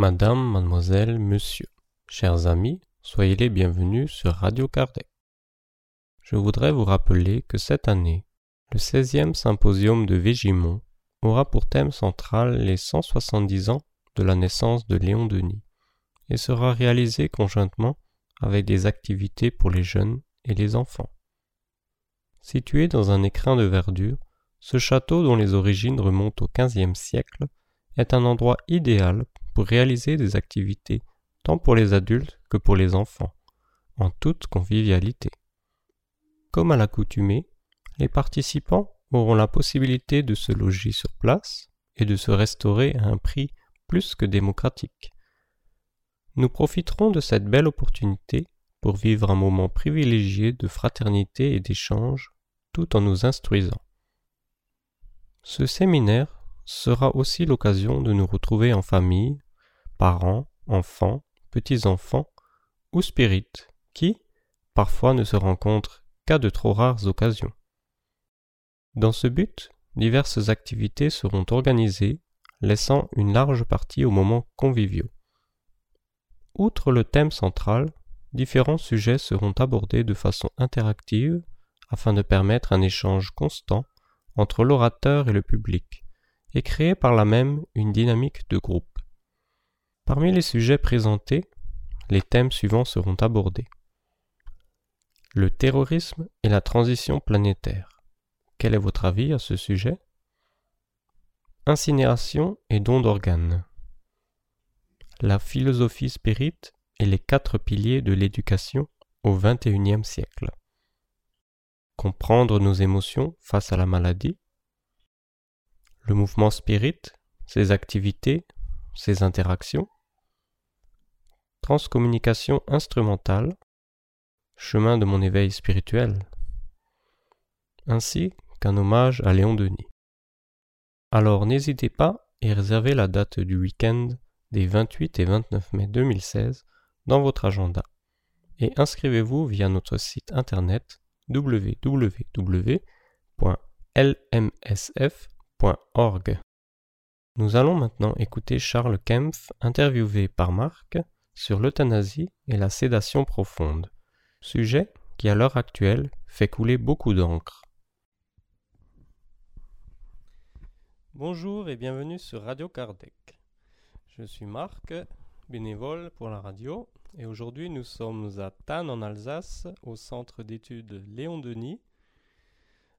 Madame, mademoiselle, monsieur, chers amis, soyez les bienvenus sur Radio Kardec. Je voudrais vous rappeler que cette année, le 16e symposium de Végimont aura pour thème central les 170 ans de la naissance de Léon Denis et sera réalisé conjointement avec des activités pour les jeunes et les enfants. Situé dans un écrin de verdure, ce château dont les origines remontent au XVe siècle est un endroit idéal réaliser des activités tant pour les adultes que pour les enfants, en toute convivialité. Comme à l'accoutumée, les participants auront la possibilité de se loger sur place et de se restaurer à un prix plus que démocratique. Nous profiterons de cette belle opportunité pour vivre un moment privilégié de fraternité et d'échange tout en nous instruisant. Ce séminaire sera aussi l'occasion de nous retrouver en famille, parents, enfants, petits-enfants ou spirites qui, parfois, ne se rencontrent qu'à de trop rares occasions. Dans ce but, diverses activités seront organisées, laissant une large partie aux moments conviviaux. Outre le thème central, différents sujets seront abordés de façon interactive afin de permettre un échange constant entre l'orateur et le public, et créer par là même une dynamique de groupe. Parmi les sujets présentés, les thèmes suivants seront abordés. Le terrorisme et la transition planétaire. Quel est votre avis à ce sujet? Incinération et don d'organes. La philosophie spirite et les quatre piliers de l'éducation au XXIe siècle. Comprendre nos émotions face à la maladie. Le mouvement spirit, ses activités, ses interactions transcommunication instrumentale, chemin de mon éveil spirituel, ainsi qu'un hommage à Léon Denis. Alors n'hésitez pas et réservez la date du week-end des 28 et 29 mai 2016 dans votre agenda et inscrivez-vous via notre site internet www.lmsf.org. Nous allons maintenant écouter Charles Kempf interviewé par Marc sur l'euthanasie et la sédation profonde, sujet qui à l'heure actuelle fait couler beaucoup d'encre. Bonjour et bienvenue sur Radio Kardec. Je suis Marc, bénévole pour la radio, et aujourd'hui nous sommes à Tannes en Alsace, au centre d'études Léon Denis,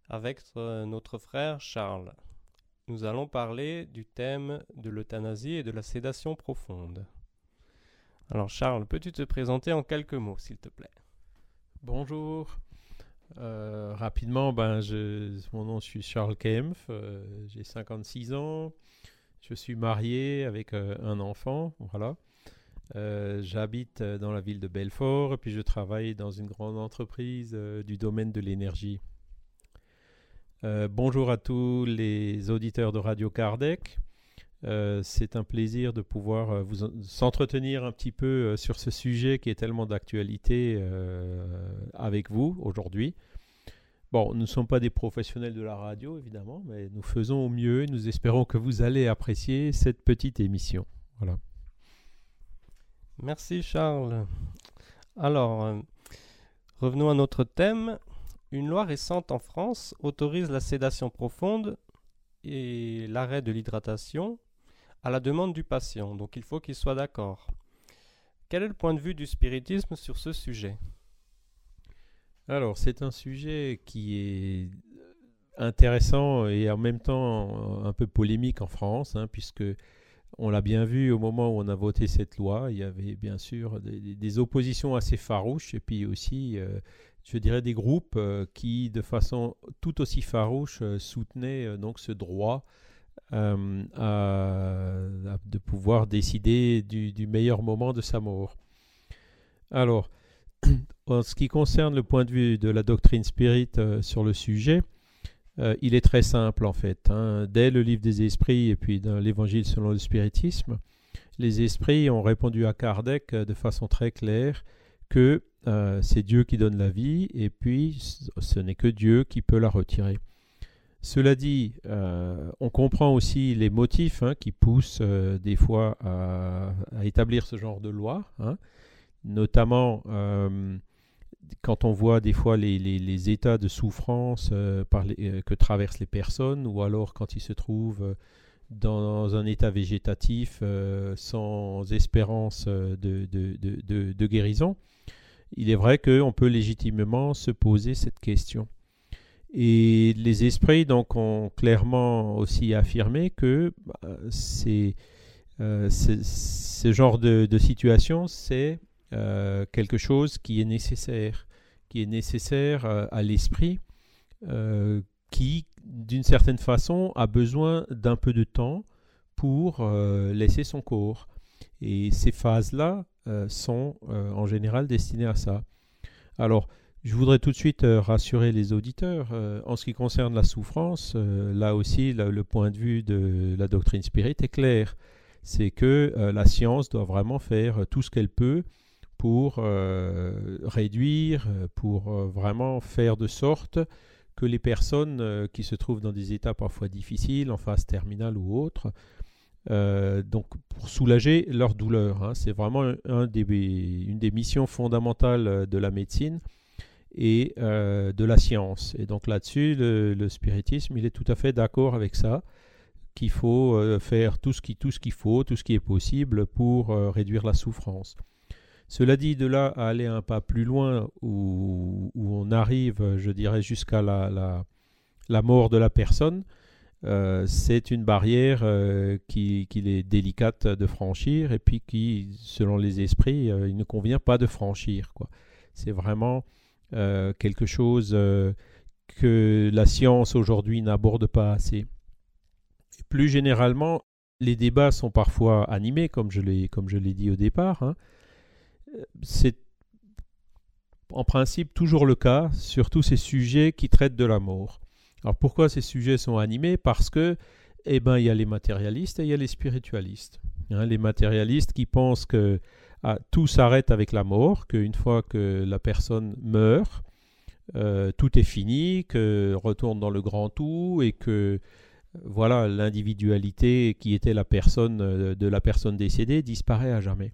avec euh, notre frère Charles. Nous allons parler du thème de l'euthanasie et de la sédation profonde. Alors Charles, peux-tu te présenter en quelques mots, s'il te plaît? Bonjour. Euh, rapidement, ben, je, mon nom, je suis Charles Kempf, euh, j'ai 56 ans, je suis marié avec euh, un enfant, voilà. J'habite dans la ville de Belfort et puis je travaille dans une grande entreprise du domaine de l'énergie. bonjour à tous les auditeurs de Radio Kardec. Euh, c'est un plaisir de pouvoir euh, vous s'entretenir un petit peu euh, sur ce sujet qui est tellement d'actualité avec vous aujourd'hui. Bon, nous ne sommes pas des professionnels de la radio, évidemment, mais nous faisons au mieux et nous espérons que vous allez apprécier cette petite émission. Voilà. Merci Charles. Alors, revenons à notre thème. Une loi récente en France autorise la sédation profonde et l'arrêt de l'hydratation à la demande du patient, donc il faut qu'il soit d'accord. Quel est le point de vue du spiritisme sur ce sujet? Alors, c'est un sujet qui est intéressant et en même temps un peu polémique en France, hein, puisque on l'a bien vu au moment où on a voté cette loi, il y avait bien sûr des, oppositions assez farouches et puis aussi, euh, je dirais, des groupes euh, qui, de façon tout aussi farouche, euh, soutenaient donc ce droit euh, de pouvoir décider du, meilleur moment de sa mort. Alors, en ce qui concerne le point de vue de la doctrine spirit euh, sur le sujet, euh, il est très simple en fait. Hein. Dès le livre des esprits et puis dans l'évangile selon le spiritisme, les esprits ont répondu à Kardec de façon très claire que c'est Dieu qui donne la vie et puis ce n'est que Dieu qui peut la retirer. Cela dit, euh, on comprend aussi les motifs hein, qui poussent euh, des fois à, établir ce genre de loi, hein. notamment quand on voit des fois les, états de souffrance que traversent les personnes, ou alors quand ils se trouvent dans un état végétatif sans espérance de, guérison, il est vrai qu'on peut légitimement se poser cette question. Et les esprits donc ont clairement aussi affirmé que bah, euh, c'est, ce genre de, situation, c'est euh, quelque chose qui est nécessaire, qui est nécessaire euh, à l'esprit, qui, d'une certaine façon, a besoin d'un peu de temps pour laisser son corps. Et ces phases-là sont en général destinées à ça. Alors, je voudrais tout de suite euh, rassurer les auditeurs. Euh, en ce qui concerne la souffrance, euh, là aussi, le point de vue de la doctrine spirit est clair. C'est que la science doit vraiment faire tout ce qu'elle peut pour réduire, pour vraiment faire de sorte que les personnes qui se trouvent dans des états parfois difficiles, en phase terminale ou autre, donc pour soulager leur douleur. Hein. c'est vraiment une des missions fondamentales de la médecine et euh, de la science. Et donc là-dessus, le, spiritisme, il est tout à fait d'accord avec ça, qu'il faut euh, faire tout ce, qui, tout qu'il faut, tout ce qui est possible pour euh, réduire la souffrance. Cela dit, de là à aller un pas plus loin, où, où on arrive, je dirais, jusqu'à la, la, la, mort de la personne, c'est une barrière qu'il qui est délicate de franchir et puis qui, selon les esprits, il ne convient pas de franchir. C'est vraiment euh, quelque chose euh, que la science aujourd'hui n'aborde pas assez. plus généralement, les débats sont parfois animés, comme je l'ai, comme je l'ai dit au départ. Hein. C'est en principe toujours le cas sur tous ces sujets qui traitent de la mort. Alors pourquoi ces sujets sont animés? Parce que eh ben, il y a les matérialistes et il y a les spiritualistes. Hein. les matérialistes qui pensent que ah, tout s'arrête avec la mort, qu'une fois que la personne meurt, euh, tout est fini, que retourne dans le grand tout et que voilà l'individualité qui était la personne euh, de la personne décédée disparaît à jamais.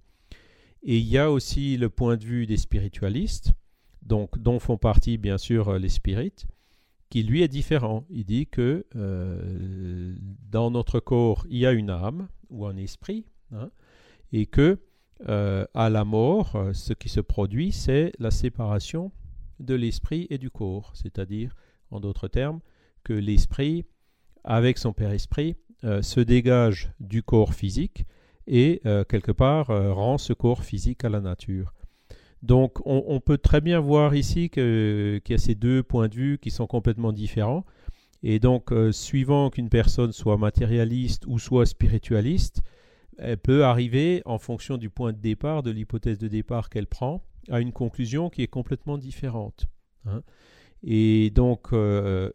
Et il y a aussi le point de vue des spiritualistes, donc dont font partie bien sûr les spirites, qui lui est différent. Il dit que euh, dans notre corps il y a une âme ou un esprit, hein, et que euh, à la mort, euh, ce qui se produit, c'est la séparation de l'esprit et du corps, c'est-à-dire, en d'autres termes, que l'esprit, avec son père-esprit, euh, se dégage du corps physique et, quelque part, rend ce corps physique à la nature. Donc, on, peut très bien voir ici qu'il y a ces deux points de vue qui sont complètement différents. Et donc, suivant qu'une personne soit matérialiste ou soit spiritualiste, elle peut arriver, en fonction du point de départ, de l'hypothèse de départ qu'elle prend, à une conclusion qui est complètement différente. Hein. Et donc, euh,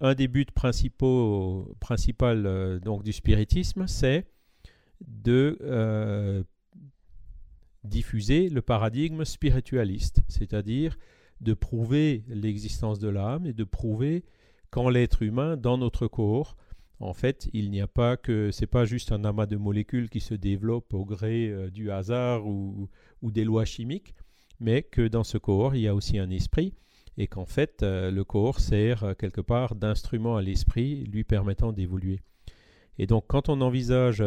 un des buts principaux principal, euh, donc, du spiritisme, c'est de euh, diffuser le paradigme spiritualiste, c'est-à-dire de prouver l'existence de l'âme et de prouver qu'en l'être humain, dans notre corps, en fait, il n'y a pas que c'est pas juste un amas de molécules qui se développe au gré euh, du hasard ou, des lois chimiques, mais que dans ce corps, il y a aussi un esprit et qu'en fait, euh, le corps sert euh, quelque part d'instrument à l'esprit lui permettant d'évoluer. Et donc, quand on envisage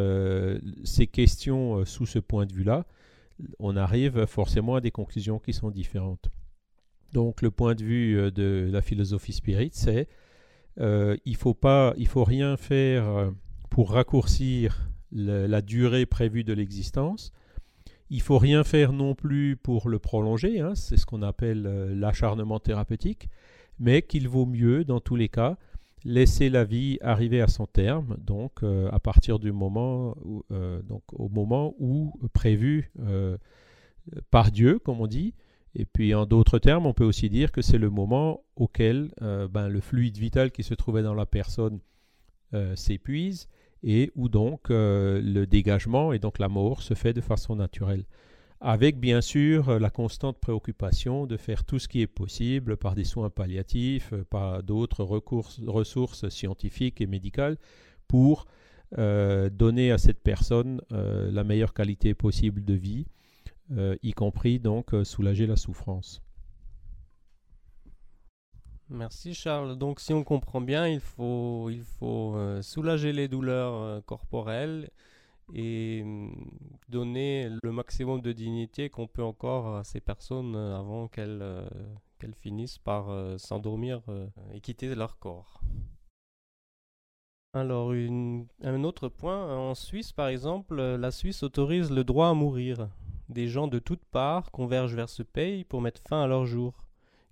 ces questions sous ce point de vue-là, on arrive forcément à des conclusions qui sont différentes. Donc, le point de vue de la philosophie spirit, c'est euh, il faut pas, il faut rien faire euh, pour raccourcir la durée prévue de l'existence. Il faut rien faire non plus pour le prolonger, hein, c'est ce qu'on appelle euh, l'acharnement thérapeutique, mais qu'il vaut mieux, dans tous les cas, laisser la vie arriver à son terme, donc à partir du moment, où, donc au moment où prévu par Dieu, comme on dit, et puis en d'autres termes, on peut aussi dire que c'est le moment auquel euh, ben, le fluide vital qui se trouvait dans la personne euh, s'épuise et où donc euh, le dégagement et donc la mort se fait de façon naturelle. Avec bien sûr la constante préoccupation de faire tout ce qui est possible par des soins palliatifs, par d'autres ressources scientifiques et médicales pour donner à cette personne la meilleure qualité possible de vie, y compris donc soulager la souffrance. Merci Charles. Donc si on comprend bien, il faut, il faut euh, soulager les douleurs euh, corporelles et mm, donner le maximum de dignité qu'on peut encore à ces personnes euh, avant qu'elles finissent par s'endormir et quitter leur corps. Alors un autre point, en Suisse par exemple, la Suisse autorise le droit à mourir. Des gens de toutes parts convergent vers ce pays pour mettre fin à leur jour.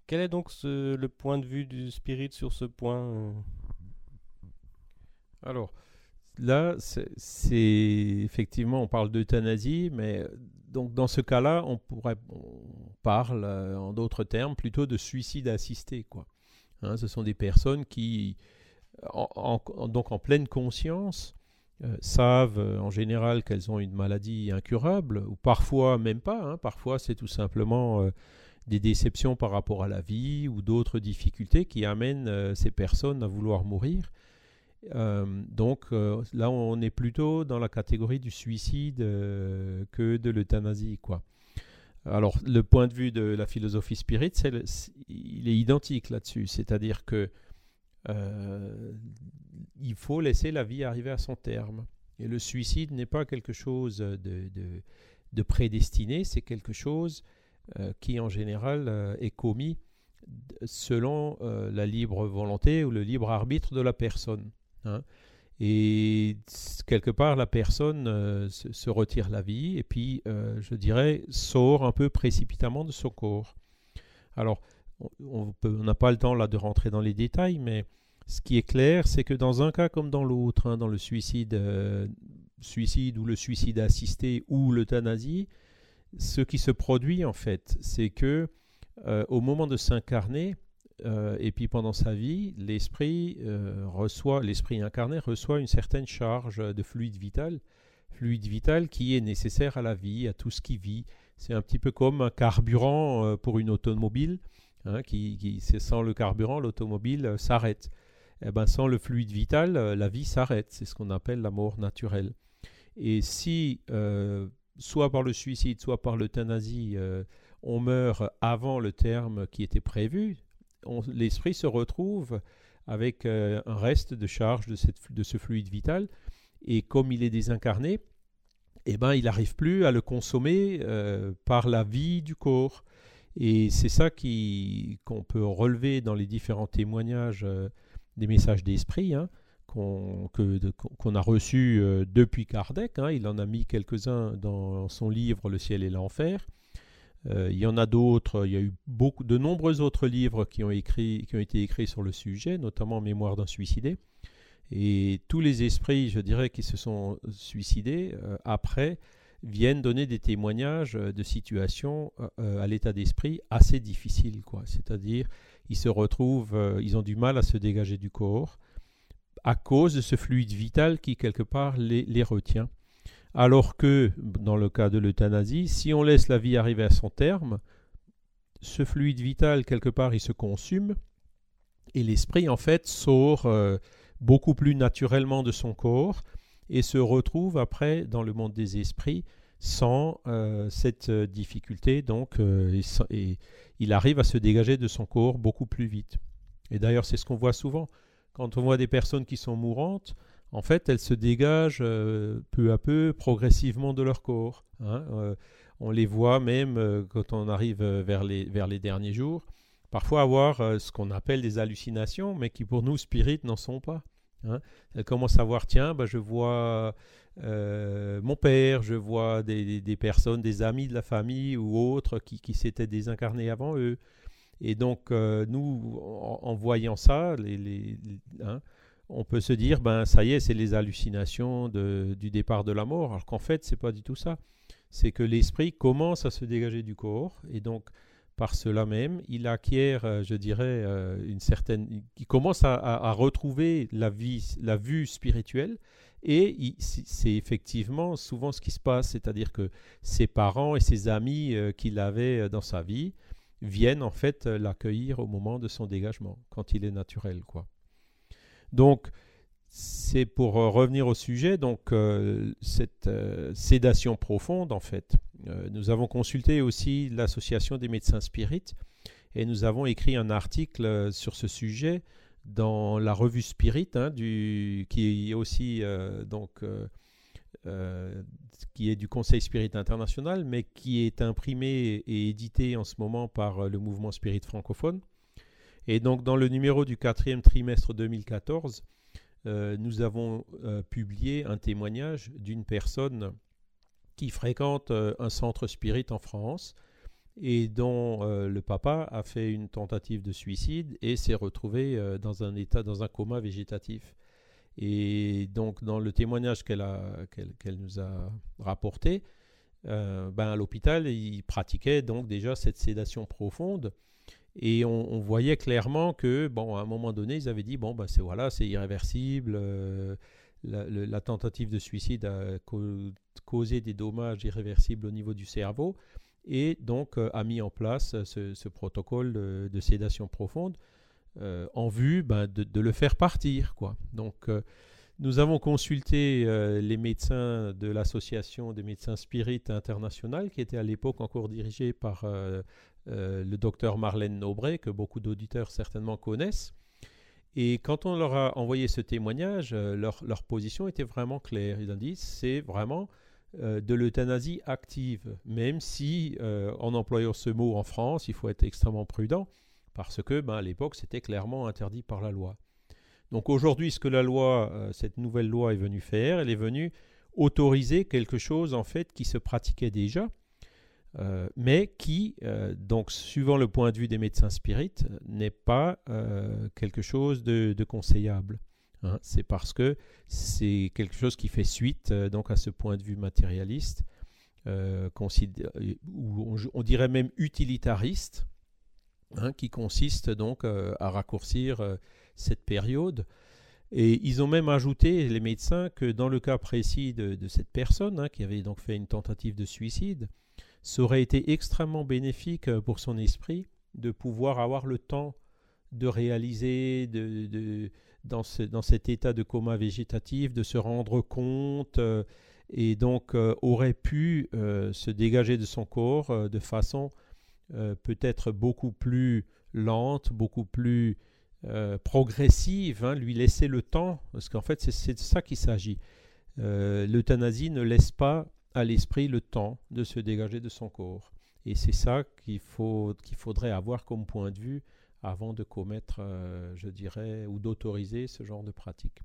Quel est donc le point de vue du spirit sur ce point euh? Alors, là, c'est effectivement, on parle d'euthanasie, mais donc dans ce cas-là, on pourrait, on parle euh, en d'autres termes plutôt de suicide assisté, quoi. Hein, ce sont des personnes qui, donc en pleine conscience, euh, savent en général qu'elles ont une maladie incurable, ou parfois même pas. Hein, parfois, c'est tout simplement des déceptions par rapport à la vie ou d'autres difficultés qui amènent euh, ces personnes à vouloir mourir. Euh, donc euh, là, on est plutôt dans la catégorie du suicide que de l'euthanasie, quoi. Alors, le point de vue de la philosophie spirit, il est identique là-dessus, c'est-à-dire que il faut laisser la vie arriver à son terme. Et le suicide n'est pas quelque chose de, de prédestiné, c'est quelque chose euh, qui en général euh, est commis selon euh, la libre volonté ou le libre arbitre de la personne. Hein. Et quelque part, la personne se, retire la vie et puis, je dirais, sort un peu précipitamment de son corps. Alors, on n'a pas le temps là de rentrer dans les détails, mais ce qui est clair, c'est que dans un cas comme dans l'autre, hein, dans le suicide, suicide ou le suicide assisté ou l'euthanasie, ce qui se produit en fait, c'est que euh, au moment de s'incarner, euh, et puis pendant sa vie, l'esprit euh, reçoit, l'esprit incarné reçoit une certaine charge de fluide vital, fluide vital qui est nécessaire à la vie, à tout ce qui vit. C'est un petit peu comme un carburant pour une automobile, hein, qui, sans le carburant, l'automobile s'arrête. Eh ben, sans le fluide vital, la vie s'arrête. C'est ce qu'on appelle la mort naturelle. Et si soit par le suicide, soit par l'euthanasie, euh, on meurt avant le terme qui était prévu, l'esprit se retrouve avec euh, un reste de charge de, ce fluide vital, et comme il est désincarné, eh ben, il n'arrive plus à le consommer euh, par la vie du corps. Et c'est ça qu'on peut relever dans les différents témoignages des messages d'esprit. Hein qu'on a reçu euh, depuis Kardec. Hein. il en a mis quelques-uns dans son livre Le ciel et l'enfer. Euh, il y en a d'autres, il y a eu beaucoup, de nombreux autres livres qui ont, qui ont été écrits sur le sujet, notamment Mémoire d'un suicidé. Et tous les esprits, je dirais, qui se sont suicidés, euh, après, viennent donner des témoignages de situations à l'état d'esprit assez difficiles. C'est-à-dire, ils se retrouvent, ils ont du mal à se dégager du corps à cause de ce fluide vital qui, quelque part, les, retient. Alors que, dans le cas de l'euthanasie, si on laisse la vie arriver à son terme, ce fluide vital, quelque part, il se consume, et l'esprit, en fait, sort euh, beaucoup plus naturellement de son corps et se retrouve après dans le monde des esprits sans euh, cette difficulté, donc, euh, et il arrive à se dégager de son corps beaucoup plus vite. Et d'ailleurs, c'est ce qu'on voit souvent quand on voit des personnes qui sont mourantes, en fait, elles se dégagent euh, peu à peu, progressivement de leur corps. Hein. Euh, on les voit même euh, quand on arrive vers les, vers les derniers jours, parfois avoir ce qu'on appelle des hallucinations, mais qui pour nous, spirites, n'en sont pas. Hein. Elles commencent à voir, tiens, bah, je vois mon père, je vois des, des, personnes, des amis de la famille ou autres qui, qui s'étaient désincarnés avant eux. Et donc, euh, nous, en, voyant ça, les, hein, on peut se dire, ben ça y est, c'est les hallucinations du départ de la mort, alors qu'en fait, c'est pas du tout ça. C'est que l'esprit commence à se dégager du corps, et donc, par cela même, il acquiert, euh, je dirais, euh, une certaine... Il commence à, retrouver la, vie, la vue spirituelle, et c'est effectivement souvent ce qui se passe, c'est-à-dire que ses parents et ses amis qu'il avait dans sa vie, viennent en fait euh, l'accueillir au moment de son dégagement, quand il est naturel. quoi. Donc, c'est pour revenir au sujet, donc cette sédation profonde, en fait. nous avons consulté aussi l'association des médecins spirites et nous avons écrit un article sur ce sujet dans la revue Spirit, hein, qui est aussi donc euh, qui est du Conseil Spirit International, mais qui est imprimé et édité en ce moment par euh, le mouvement Spirit francophone. Et donc dans le numéro du quatrième trimestre 2014, euh, nous avons publié un témoignage d'une personne qui fréquente un centre spirit en France et dont le papa a fait une tentative de suicide et s'est retrouvé dans un état, dans un coma végétatif. Et donc, dans le témoignage qu'elle nous a rapporté, euh, ben, à l'hôpital, il pratiquait donc déjà cette sédation profonde. Et on, voyait clairement que, bon, à un moment donné, ils avaient dit, bon, ben, c'est voilà, c'est irréversible. Euh, la, tentative de suicide a causé des dommages irréversibles au niveau du cerveau. Et donc, euh, a mis en place ce, protocole de sédation profonde euh, en vue ben, de, le faire partir. Quoi. Donc, euh, nous avons consulté euh, les médecins de l'association des médecins spirites internationales, qui était à l'époque encore dirigée par le docteur Marlène Nobret, que beaucoup d'auditeurs certainement connaissent. Et quand on leur a envoyé ce témoignage, leur, leur, position était vraiment claire. Ils ont dit c'est vraiment de l'euthanasie active, même si, en employant ce mot en France, il faut être extrêmement prudent parce que ben, à l'époque c'était clairement interdit par la loi. Donc aujourd'hui, ce que la loi, euh, cette nouvelle loi est venue faire, elle est venue autoriser quelque chose en fait qui se pratiquait déjà, euh, mais qui, euh, donc suivant le point de vue des médecins spirites, n'est pas quelque chose de, conseillable. Hein. C'est parce que c'est quelque chose qui fait suite donc à ce point de vue matérialiste, ou on, dirait même utilitariste, Hein, qui consiste donc euh, à raccourcir euh, cette période. Et ils ont même ajouté, les médecins, que dans le cas précis de, cette personne, hein, qui avait donc fait une tentative de suicide, ça aurait été extrêmement bénéfique euh, pour son esprit de pouvoir avoir le temps de réaliser de, dans, cet état de coma végétatif, de se rendre compte, et donc aurait pu se dégager de son corps de façon euh, peut-être beaucoup plus lente, beaucoup plus euh, progressive, hein, lui laisser le temps, parce qu'en fait c'est de ça qu'il s'agit. Euh, l'euthanasie ne laisse pas à l'esprit le temps de se dégager de son corps. Et c'est ça qu'il faudrait avoir comme point de vue avant de commettre, je dirais, ou d'autoriser ce genre de pratique.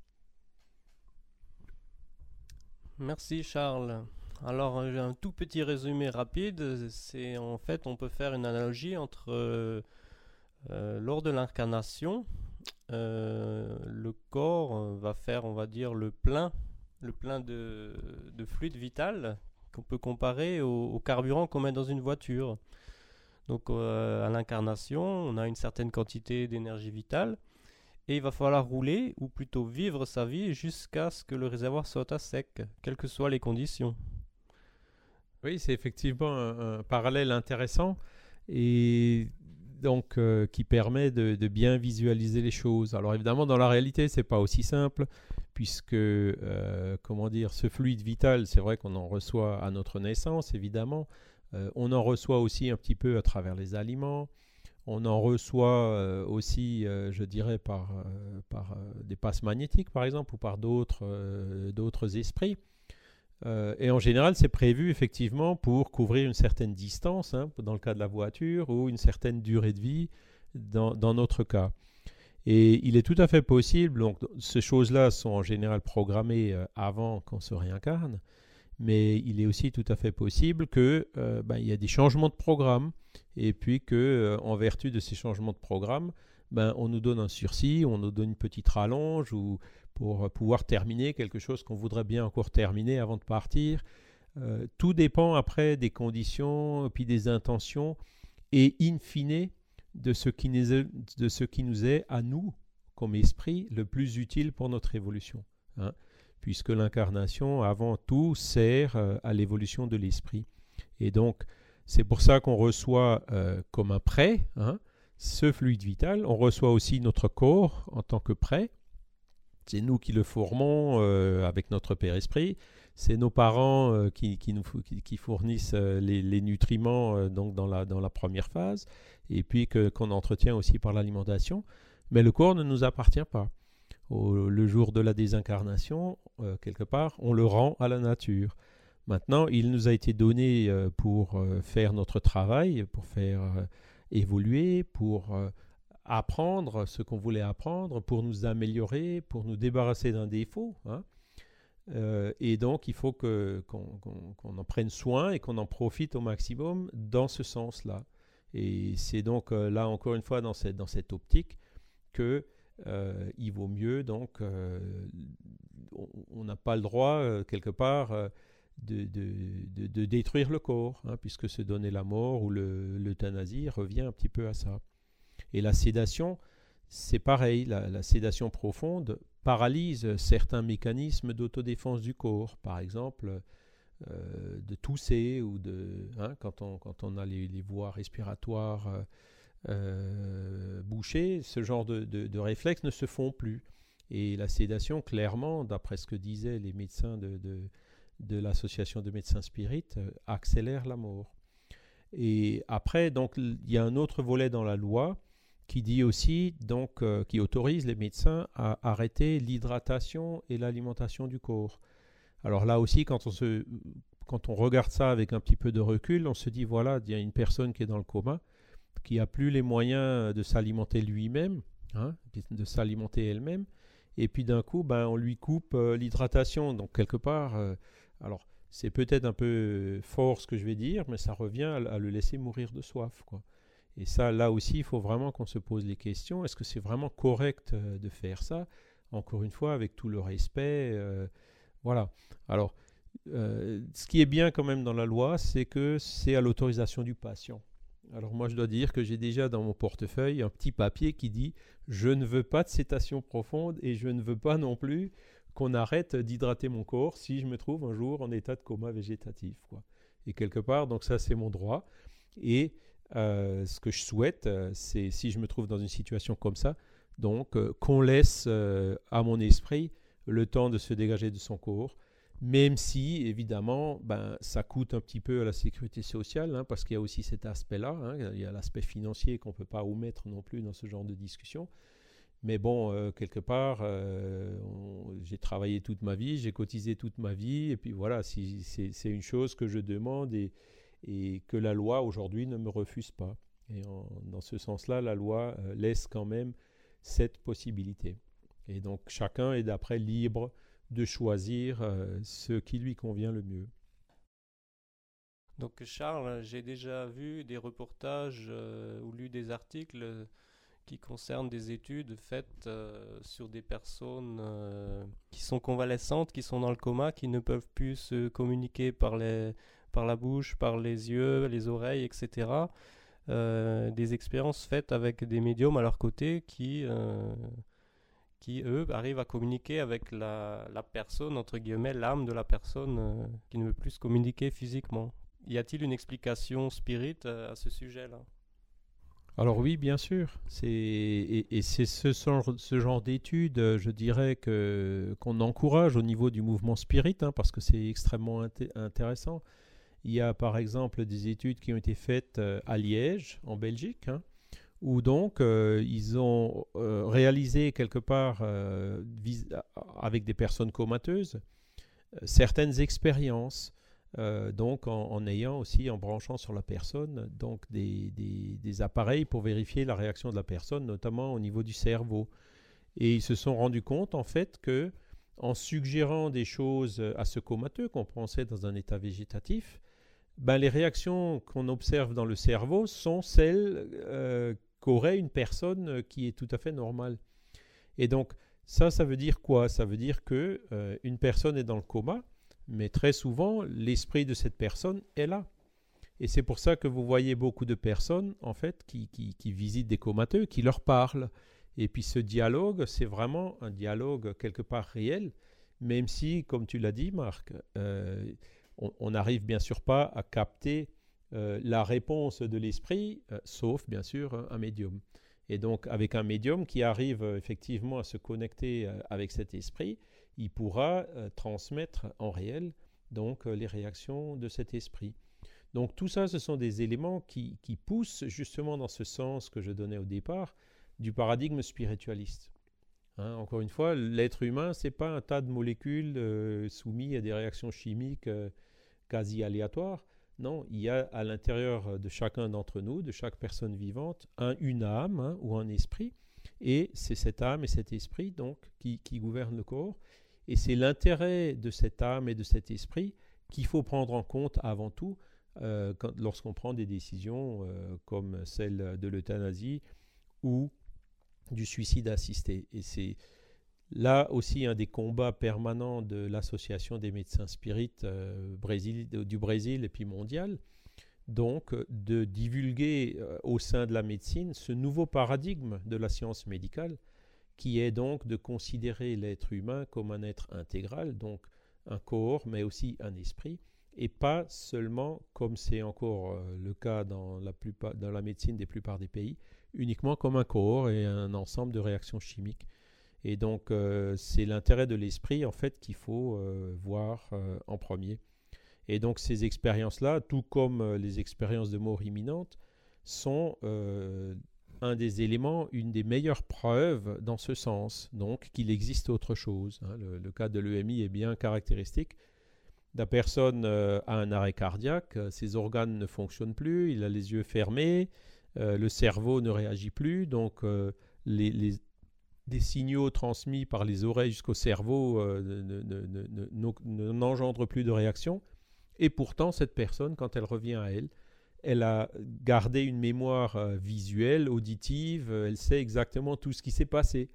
Merci Charles. Alors, un tout petit résumé rapide. C'est en fait, on peut faire une analogie entre euh, euh, lors de l'incarnation, euh, le corps va faire, on va dire, le plein, le plein de, fluide vital qu'on peut comparer au, carburant qu'on met dans une voiture. Donc, à l'incarnation, on a une certaine quantité d'énergie vitale et il va falloir rouler ou plutôt vivre sa vie jusqu'à ce que le réservoir soit à sec, quelles que soient les conditions. Oui, c'est effectivement un, parallèle intéressant et donc euh, qui permet de, bien visualiser les choses. Alors évidemment, dans la réalité, c'est pas aussi simple puisque euh, comment dire, ce fluide vital, c'est vrai qu'on en reçoit à notre naissance, évidemment. Euh, on en reçoit aussi un petit peu à travers les aliments. On en reçoit aussi, je dirais, par, des passes magnétiques, par exemple, ou par d'autres esprits. Euh, et en général, c'est prévu effectivement pour couvrir une certaine distance, hein, dans le cas de la voiture, ou une certaine durée de vie dans, notre cas. Et il est tout à fait possible, donc ces choses-là sont en général programmées euh, avant qu'on se réincarne, mais il est aussi tout à fait possible qu'il euh, ben, y ait des changements de programme, et puis que en vertu de ces changements de programme, ben, on nous donne un sursis, on nous donne une petite rallonge, ou pour pouvoir terminer quelque chose qu'on voudrait bien encore terminer avant de partir. Euh, tout dépend après des conditions, puis des intentions, et in fine de ce, qui nous est, à nous, comme esprit, le plus utile pour notre évolution. Hein. puisque l'incarnation, avant tout, sert euh, à l'évolution de l'esprit. Et donc, c'est pour ça qu'on reçoit euh, comme un prêt hein, ce fluide vital. On reçoit aussi notre corps en tant que prêt c'est nous qui le formons avec notre Père Esprit. C'est nos parents qui, nous, qui, fournissent les, nutriments donc dans, la, dans la première phase, et puis qu'on entretient aussi par l'alimentation. Mais le corps ne nous appartient pas. le jour de la désincarnation, quelque part, on le rend à la nature. Maintenant, il nous a été donné euh, pour euh, faire notre travail, pour faire euh, évoluer, pour apprendre ce qu'on voulait apprendre, pour nous améliorer, pour nous débarrasser d'un défaut. Hein. et donc, il faut qu'on, en prenne soin et qu'on en profite au maximum dans ce sens-là. Et c'est donc là, encore une fois, dans cette, dans cette optique que il vaut mieux, donc, on n'a pas le droit, quelque part, de, de, de, détruire le corps, hein, puisque se donner la mort ou l'euthanasie revient un petit peu à ça. Et la sédation, c'est pareil, la, sédation profonde paralyse certains mécanismes d'autodéfense du corps, par exemple euh, de tousser ou de hein, quand, on, quand on a les, voies respiratoires euh, euh, bouchées, ce genre de, de, réflexes ne se font plus. Et la sédation, clairement, d'après ce que disaient les médecins de, de l'association de médecins spirites accélère la mort. Et après, donc, il y a un autre volet dans la loi qui dit aussi, donc, qui autorise les médecins à arrêter l'hydratation et l'alimentation du corps. Alors là aussi, quand on, se, quand on regarde ça avec un petit peu de recul, on se dit, voilà, il y a une personne qui est dans le coma, qui n'a plus les moyens de s'alimenter lui-même, hein, de s'alimenter elle-même, et puis d'un coup, ben, on lui coupe euh, l'hydratation. Donc quelque part, alors, c'est peut-être un peu fort ce que je vais dire, mais ça revient à, le laisser mourir de soif. Et ça, là aussi, il faut vraiment qu'on se pose les questions. Est-ce que c'est vraiment correct euh, de faire ça? Encore une fois, avec tout le respect. Voilà. Alors, euh, ce qui est bien quand même dans la loi, c'est que c'est à l'autorisation du patient. Alors moi, je dois dire que j'ai déjà dans mon portefeuille un petit papier qui dit je ne veux pas de cétation profonde et je ne veux pas non plus qu'on arrête d'hydrater mon corps si je me trouve un jour en état de coma végétatif. Et quelque part, donc ça c'est mon droit. Et euh, ce que je souhaite, euh, c'est si je me trouve dans une situation comme ça, donc qu'on laisse à mon esprit le temps de se dégager de son corps, même si évidemment ben, ça coûte un petit peu à la sécurité sociale, hein, parce qu'il y a aussi cet aspect-là, hein, il y a l'aspect financier qu'on ne peut pas omettre non plus dans ce genre de discussion. Mais bon, euh, quelque part, euh, j'ai travaillé toute ma vie, j'ai cotisé toute ma vie, et puis voilà, si, c'est une chose que je demande et, que la loi aujourd'hui ne me refuse pas. Et dans ce sens-là, la loi euh, laisse quand même cette possibilité. Et donc chacun est d'après libre de choisir ce qui lui convient le mieux. Donc Charles, j'ai déjà vu des reportages ou lu des articles qui concerne des études faites euh, sur des personnes euh, qui sont convalescentes, qui sont dans le coma, qui ne peuvent plus se communiquer par, la bouche, par les yeux, les oreilles, etc. Euh, des expériences faites avec des médiums à leur côté qui, qui eux, arrivent à communiquer avec la, personne, entre guillemets, l'âme de la personne qui ne veut plus se communiquer physiquement. Y a-t-il une explication spirit à ce sujet-là? Alors oui, bien sûr. et, c'est ce, ce, genre d'études, euh, je dirais, que, qu'on encourage au niveau du mouvement spirit, hein, parce que c'est extrêmement intéressant. Il y a par exemple des études qui ont été faites euh, à Liège, en Belgique, hein, où donc euh, ils ont réalisé quelque part, avec des personnes comateuses, certaines expériences euh, donc en, ayant aussi, en branchant sur la personne, donc des, des, appareils pour vérifier la réaction de la personne, notamment au niveau du cerveau. Et ils se sont rendus compte en fait que en suggérant des choses à ce comateux qu'on pensait dans un état végétatif, ben, les réactions qu'on observe dans le cerveau sont celles euh, qu'aurait une personne qui est tout à fait normale. Et donc ça, ça veut dire quoi? Ça veut dire que euh, une personne est dans le coma, mais très souvent, l'esprit de cette personne est là. Et c'est pour ça que vous voyez beaucoup de personnes, en fait, qui, qui, visitent des comateux, qui leur parlent. Et puis ce dialogue, c'est vraiment un dialogue quelque part réel, même si, comme tu l'as dit, Marc, euh, on n'arrive bien sûr pas à capter euh, la réponse de l'esprit, euh, sauf bien sûr un médium. Et donc, avec un médium qui arrive effectivement à se connecter avec cet esprit, il pourra transmettre en réel donc les réactions de cet esprit. Donc tout ça, ce sont des éléments qui, poussent justement dans ce sens que je donnais au départ du paradigme spiritualiste. Hein, encore une fois, l'être humain, c'est pas un tas de molécules euh, soumis à des réactions chimiques euh, quasi aléatoires. Non, il y a à l'intérieur de chacun d'entre nous, de chaque personne vivante, un, une âme hein, ou un esprit. Et c'est cette âme et cet esprit donc qui, qui gouvernent le corps. Et c'est l'intérêt de cette âme et de cet esprit qu'il faut prendre en compte avant tout euh, lorsqu'on prend des décisions comme celle de l'euthanasie ou du suicide assisté. Et c'est là aussi un des combats permanents de l'association des médecins spirites euh, du Brésil et puis mondial. Donc, de divulguer euh, au sein de la médecine ce nouveau paradigme de la science médicale, qui est donc de considérer l'être humain comme un être intégral, donc un corps, mais aussi un esprit, et pas seulement, comme c'est encore euh, le cas dans la, médecine des plupart des pays, uniquement comme un corps et un ensemble de réactions chimiques. Et donc, euh, c'est l'intérêt de l'esprit, en fait, qu'il faut euh, voir en premier. Et donc, ces expériences-là, tout comme les expériences de mort imminente, sont un des éléments, une des meilleures preuves dans ce sens, donc qu'il existe autre chose. Hein. Le, cas de l'EMI est bien caractéristique. La personne a un arrêt cardiaque, ses organes ne fonctionnent plus, il a les yeux fermés, euh, le cerveau ne réagit plus, donc euh, les, des signaux transmis par les oreilles jusqu'au cerveau euh, n'engendrent plus de réaction. Et pourtant, cette personne, quand elle revient à elle, elle a gardé une mémoire visuelle, auditive, elle sait exactement tout ce qui s'est passé.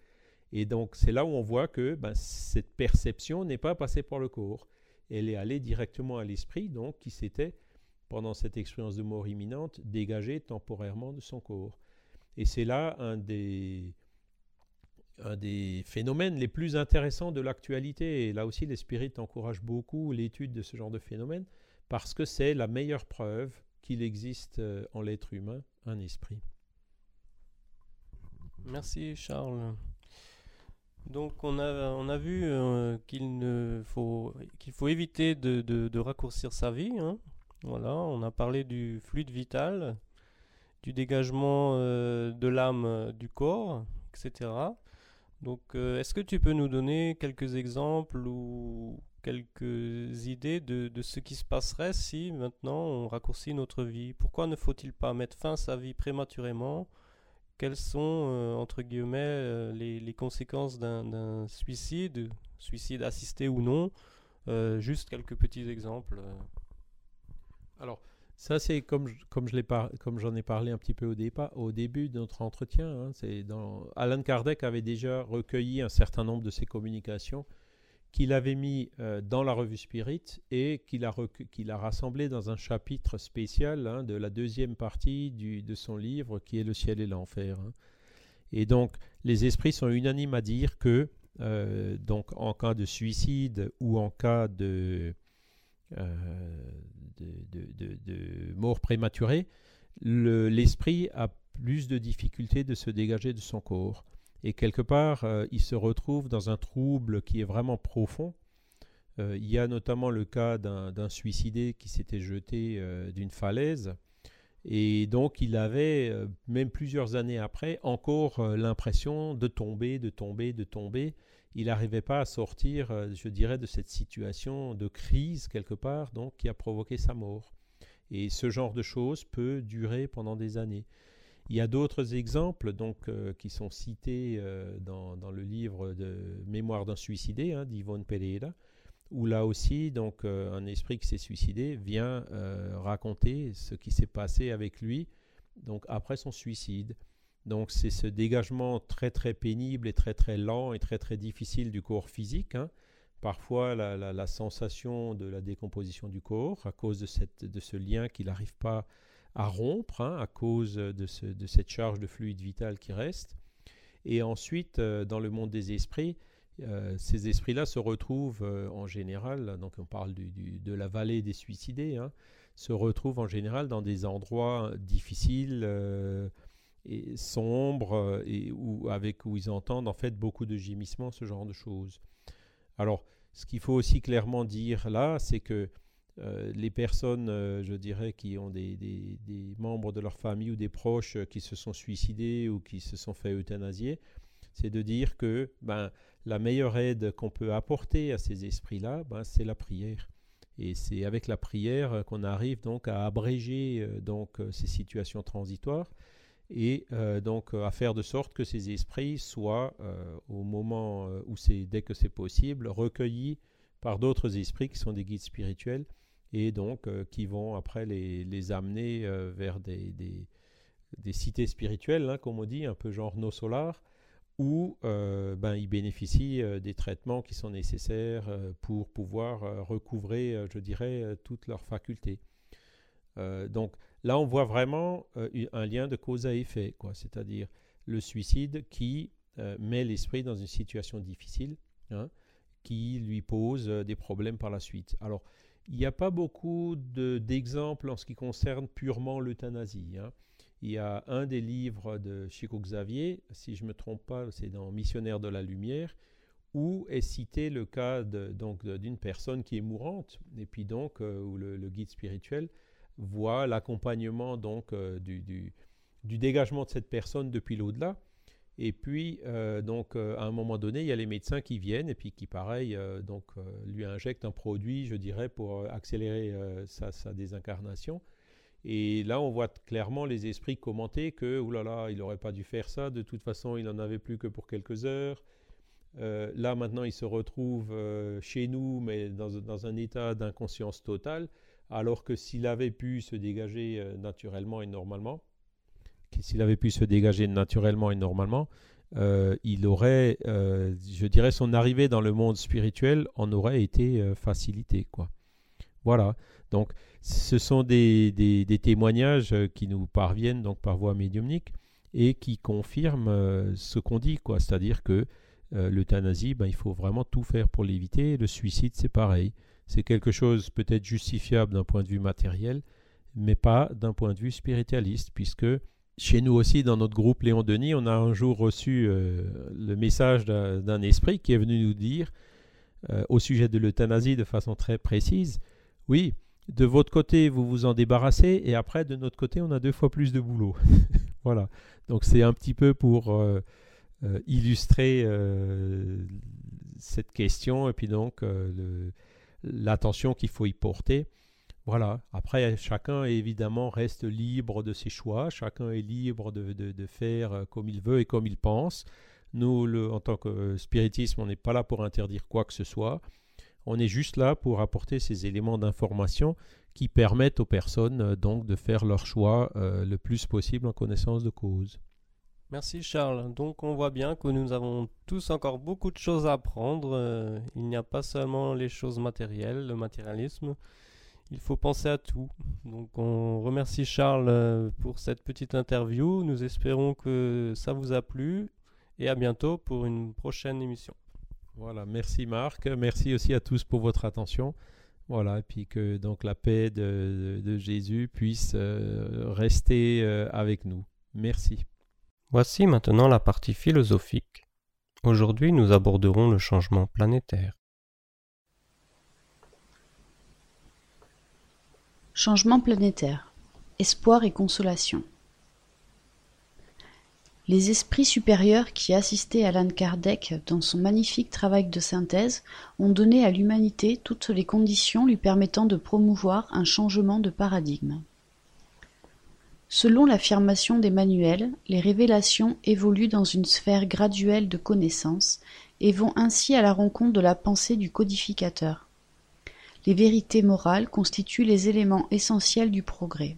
Et donc, c'est là où on voit que ben, cette perception n'est pas passée par le corps. Elle est allée directement à l'esprit, donc qui s'était pendant cette expérience de mort imminente, dégagé temporairement de son corps. Et c'est là un des, un des phénomènes les plus intéressants de l'actualité. Et là aussi, les spirites encouragent beaucoup l'étude de ce genre de phénomène parce que c'est la meilleure preuve qu'il existe euh, en l'être humain un esprit. Merci Charles. Donc on a, on a vu euh, qu'il faut, qu'il faut éviter de, de, raccourcir sa vie. Hein. On a parlé du fluide vital, du dégagement euh, de l'âme euh, du corps, etc. Donc, est-ce que tu peux nous donner quelques exemples ou quelques idées de, ce qui se passerait si maintenant on raccourcit notre vie? Pourquoi ne faut-il pas mettre fin à sa vie prématurément Quelles sont, entre guillemets, les, les, conséquences d'un suicide, suicide assisté ou non Juste quelques petits exemples. Alors, ça, c'est comme, comme, comme j'en ai parlé un petit peu au, au début de notre entretien. Hein, Alan Kardec avait déjà recueilli un certain nombre de ses communications qu'il avait mis euh, dans la revue Spirit et qu'il a, rassemblé dans un chapitre spécial hein, de la deuxième partie de son livre qui est Le ciel et l'enfer. Hein. Et donc, les esprits sont unanimes à dire que, euh, donc, en cas de suicide ou en cas de, euh, de, mort prématurée, l'esprit a plus de difficultés de se dégager de son corps. Et quelque part, euh, il se retrouve dans un trouble qui est vraiment profond. Euh, il y a notamment le cas d'un suicidé qui s'était jeté euh, d'une falaise. Et donc, il avait, même plusieurs années après, encore l'impression de tomber, de tomber, de tomber il n'arrivait pas à sortir, je dirais, de cette situation de crise quelque part, donc qui a provoqué sa mort. Et ce genre de choses peut durer pendant des années. Il y a d'autres exemples donc, euh, qui sont cités euh, dans, le livre de Mémoire d'un suicidé hein, d'Yvonne Pereira, où là aussi donc, un esprit qui s'est suicidé vient raconter ce qui s'est passé avec lui donc, après son suicide. Donc c'est ce dégagement très très pénible et très très lent et très très difficile du corps physique. Hein. Parfois la, sensation de la décomposition du corps à cause de, cette, de ce lien qu'il n'arrive pas à rompre, hein, à cause de, ce, de, cette charge de fluide vital qui reste. Et ensuite, euh, dans le monde des esprits, euh, ces esprits-là se retrouvent euh, en général, donc on parle de la vallée des suicidés, hein, se retrouvent en général dans des endroits difficiles et sombres et où, avec où ils entendent en fait beaucoup de gémissements, ce genre de choses. Alors, ce qu'il faut aussi clairement dire là, c'est que les personnes, je dirais, qui ont des, membres de leur famille ou des proches qui se sont suicidés ou qui se sont fait euthanasier, c'est de dire que ben, la meilleure aide qu'on peut apporter à ces esprits-là, ben, c'est la prière. Et c'est avec la prière qu'on arrive donc à abréger euh, donc euh, ces situations transitoires et euh, donc à faire de sorte que ces esprits soient au moment où c'est dès que c'est possible recueillis par d'autres esprits qui sont des guides spirituels et donc qui vont après les, amener vers des, cités spirituelles, hein, comme on dit, un peu genre nos solars, où euh, ben, ils bénéficient euh, des traitements qui sont nécessaires euh, pour pouvoir recouvrer, je dirais, toutes leurs facultés. donc là, on voit vraiment un lien de cause à effet, quoi, c'est-à-dire le suicide qui met l'esprit dans une situation difficile, hein, qui lui pose des problèmes par la suite. Alors, il n'y a pas beaucoup d'exemples en ce qui concerne purement l'euthanasie. Hein. Il y a un des livres de Chico Xavier, si je ne me trompe pas, c'est dans Missionnaire de la Lumière, où est cité le cas d'une personne qui est mourante, et puis donc euh, où le, guide spirituel voit l'accompagnement donc euh, du, dégagement de cette personne depuis l'au-delà. Et puis, euh, donc, à un moment donné, il y a les médecins qui viennent et puis qui, pareil, donc, lui injectent un produit, je dirais, pour accélérer sa, désincarnation. Et là, on voit clairement les esprits commenter que, oulala, il n'aurait pas dû faire ça, de toute façon, il n'en avait plus que pour quelques heures. Euh, là, maintenant, il se retrouve euh, chez nous, mais dans, un état d'inconscience totale, alors que s'il avait pu se dégager euh, naturellement et normalement, s'il avait pu se dégager naturellement et normalement, il aurait, je dirais, son arrivée dans le monde spirituel en aurait été facilitée, quoi. Voilà. Donc, ce sont des, témoignages euh, qui nous parviennent donc par voie médiumnique et qui confirment euh, ce qu'on dit, quoi. C'est-à-dire que euh, l'euthanasie, ben, il faut vraiment tout faire pour l'éviter. Le suicide, c'est pareil. C'est quelque chose peut-être justifiable d'un point de vue matériel, mais pas d'un point de vue spiritualiste, puisque chez nous aussi, dans notre groupe Léon Denis, on a un jour reçu le message d'un esprit qui est venu nous dire, au sujet de l'euthanasie de façon très précise, oui, de votre côté, vous vous en débarrassez, et après, de notre côté, on a deux fois plus de boulot. voilà. Donc c'est un petit peu pour euh, euh, illustrer euh, cette question, et puis donc l'attention qu'il faut y porter. Voilà. Après, chacun évidemment reste libre de ses choix, chacun est libre de, faire comme il veut et comme il pense. Nous, en tant que spiritisme, on n'est pas là pour interdire quoi que ce soit. On est juste là pour apporter ces éléments d'information qui permettent aux personnes euh, donc de faire leur choix euh, le plus possible en connaissance de cause. Merci Charles. Donc on voit bien que nous avons tous encore beaucoup de choses à apprendre. Euh, il n'y a pas seulement les choses matérielles, le matérialisme. Il faut penser à tout. Donc on remercie Charles pour cette petite interview. Nous espérons que ça vous a plu et à bientôt pour une prochaine émission. Voilà, merci Marc, merci aussi à tous pour votre attention. Voilà, et puis que donc la paix de, Jésus puisse euh, rester euh, avec nous. Merci. Voici maintenant la partie philosophique. Aujourd'hui, nous aborderons le changement planétaire. Changement planétaire. Espoir et consolation. Les esprits supérieurs qui assistaient Alan Kardec dans son magnifique travail de synthèse ont donné à l'humanité toutes les conditions lui permettant de promouvoir un changement de paradigme. Selon l'affirmation d'Emmanuel, les révélations évoluent dans une sphère graduelle de connaissance et vont ainsi à la rencontre de la pensée du codificateur. Les vérités morales constituent les éléments essentiels du progrès.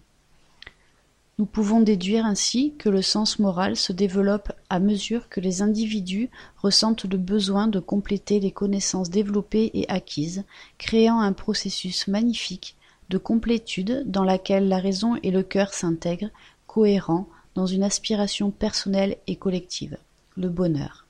Nous pouvons déduire ainsi que le sens moral se développe à mesure que les individus ressentent le besoin de compléter les connaissances développées et acquises, créant un processus magnifique de complétude dans laquelle la raison et le cœur s'intègrent, cohérents dans une aspiration personnelle et collective, le bonheur.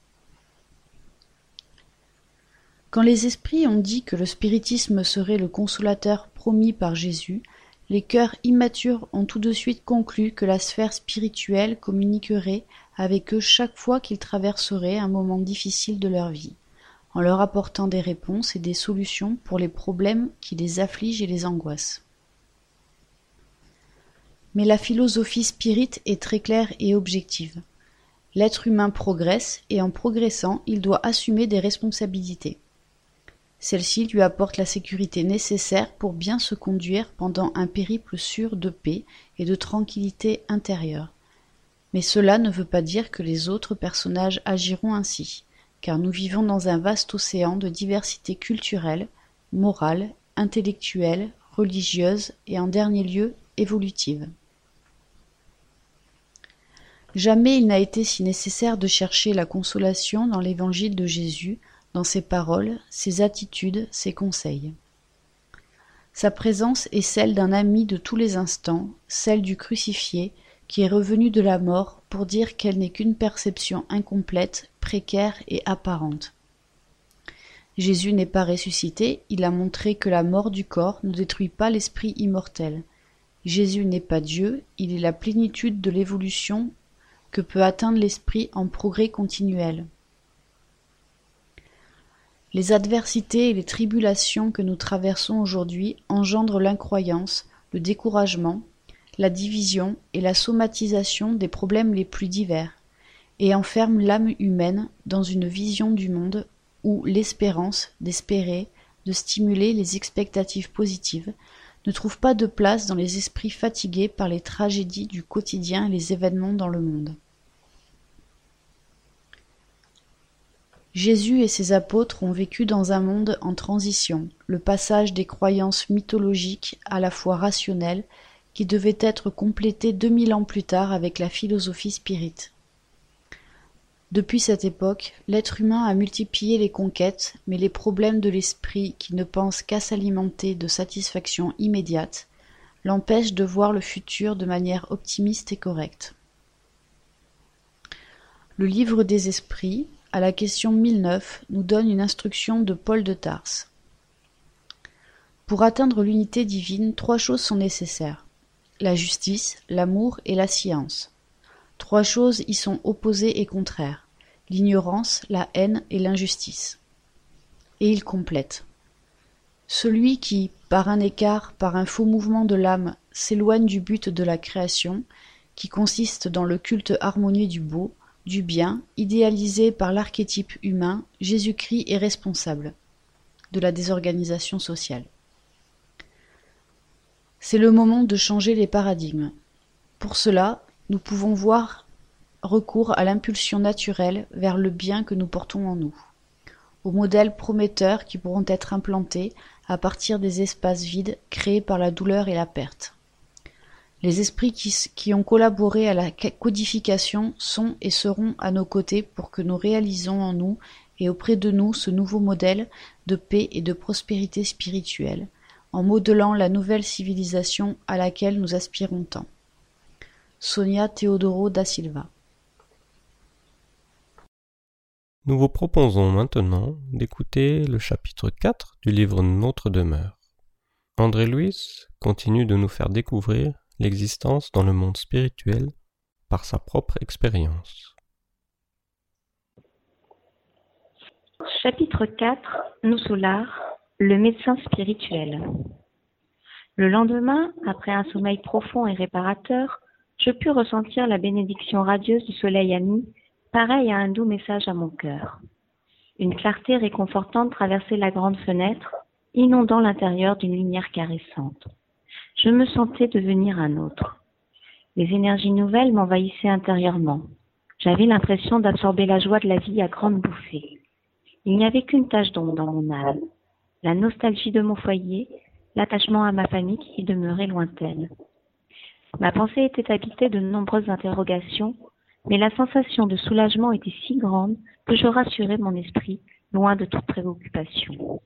Quand les esprits ont dit que le spiritisme serait le consolateur promis par Jésus, les cœurs immatures ont tout de suite conclu que la sphère spirituelle communiquerait avec eux chaque fois qu'ils traverseraient un moment difficile de leur vie, en leur apportant des réponses et des solutions pour les problèmes qui les affligent et les angoissent. Mais la philosophie spirite est très claire et objective. L'être humain progresse et en progressant, il doit assumer des responsabilités. Celle-ci lui apporte la sécurité nécessaire pour bien se conduire pendant un périple sûr de paix et de tranquillité intérieure. Mais cela ne veut pas dire que les autres personnages agiront ainsi, car nous vivons dans un vaste océan de diversité culturelle, morale, intellectuelle, religieuse et en dernier lieu évolutive. Jamais il n'a été si nécessaire de chercher la consolation dans l'évangile de Jésus, dans ses paroles, ses attitudes, ses conseils. Sa présence est celle d'un ami de tous les instants, celle du crucifié, qui est revenu de la mort pour dire qu'elle n'est qu'une perception incomplète, précaire et apparente. Jésus n'est pas ressuscité, il a montré que la mort du corps ne détruit pas l'esprit immortel. Jésus n'est pas Dieu, il est la plénitude de l'évolution que peut atteindre l'esprit en progrès continuel. Les adversités et les tribulations que nous traversons aujourd'hui engendrent l'incroyance, le découragement, la division et la somatisation des problèmes les plus divers, et enferment l'âme humaine dans une vision du monde où l'espérance d'espérer, de stimuler les expectatives positives, ne trouve pas de place dans les esprits fatigués par les tragédies du quotidien et les événements dans le monde. Jésus et ses apôtres ont vécu dans un monde en transition, le passage des croyances mythologiques à la foi rationnelle qui devait être complété deux mille ans plus tard avec la philosophie spirite. Depuis cette époque, l'être humain a multiplié les conquêtes, mais les problèmes de l'esprit qui ne pense qu'à s'alimenter de satisfaction immédiate l'empêchent de voir le futur de manière optimiste et correcte. Le livre des esprits, à la question mille neuf, nous donne une instruction de Paul de Tarse. Pour atteindre l'unité divine, trois choses sont nécessaires la justice, l'amour et la science. Trois choses y sont opposées et contraires l'ignorance, la haine et l'injustice. Et il complète. Celui qui, par un écart, par un faux mouvement de l'âme, s'éloigne du but de la création, qui consiste dans le culte harmonieux du beau, du bien, idéalisé par l'archétype humain, Jésus-Christ est responsable de la désorganisation sociale. C'est le moment de changer les paradigmes. Pour cela, nous pouvons voir recours à l'impulsion naturelle vers le bien que nous portons en nous, aux modèles prometteurs qui pourront être implantés à partir des espaces vides créés par la douleur et la perte. Les esprits qui, ont collaboré à la codification sont et seront à nos côtés pour que nous réalisons en nous et auprès de nous ce nouveau modèle de paix et de prospérité spirituelle, en modelant la nouvelle civilisation à laquelle nous aspirons tant. Sonia Teodoro da Silva Nous vous proposons maintenant d'écouter le chapitre 4 du livre Notre demeure. André Louis continue de nous faire découvrir l'existence dans le monde spirituel par sa propre expérience. Chapitre 4 Nous Solar, le médecin spirituel. Le lendemain, après un sommeil profond et réparateur, je pus ressentir la bénédiction radieuse du soleil ami, pareil à un doux message à mon cœur. Une clarté réconfortante traversait la grande fenêtre, inondant l'intérieur d'une lumière caressante je me sentais devenir un autre. Les énergies nouvelles m'envahissaient intérieurement. J'avais l'impression d'absorber la joie de la vie à grandes bouffées. Il n'y avait qu'une tache d'ombre dans mon âme. La nostalgie de mon foyer, l'attachement à ma famille qui demeurait lointaine. Ma pensée était habitée de nombreuses interrogations, mais la sensation de soulagement était si grande que je rassurais mon esprit, loin de toute préoccupation.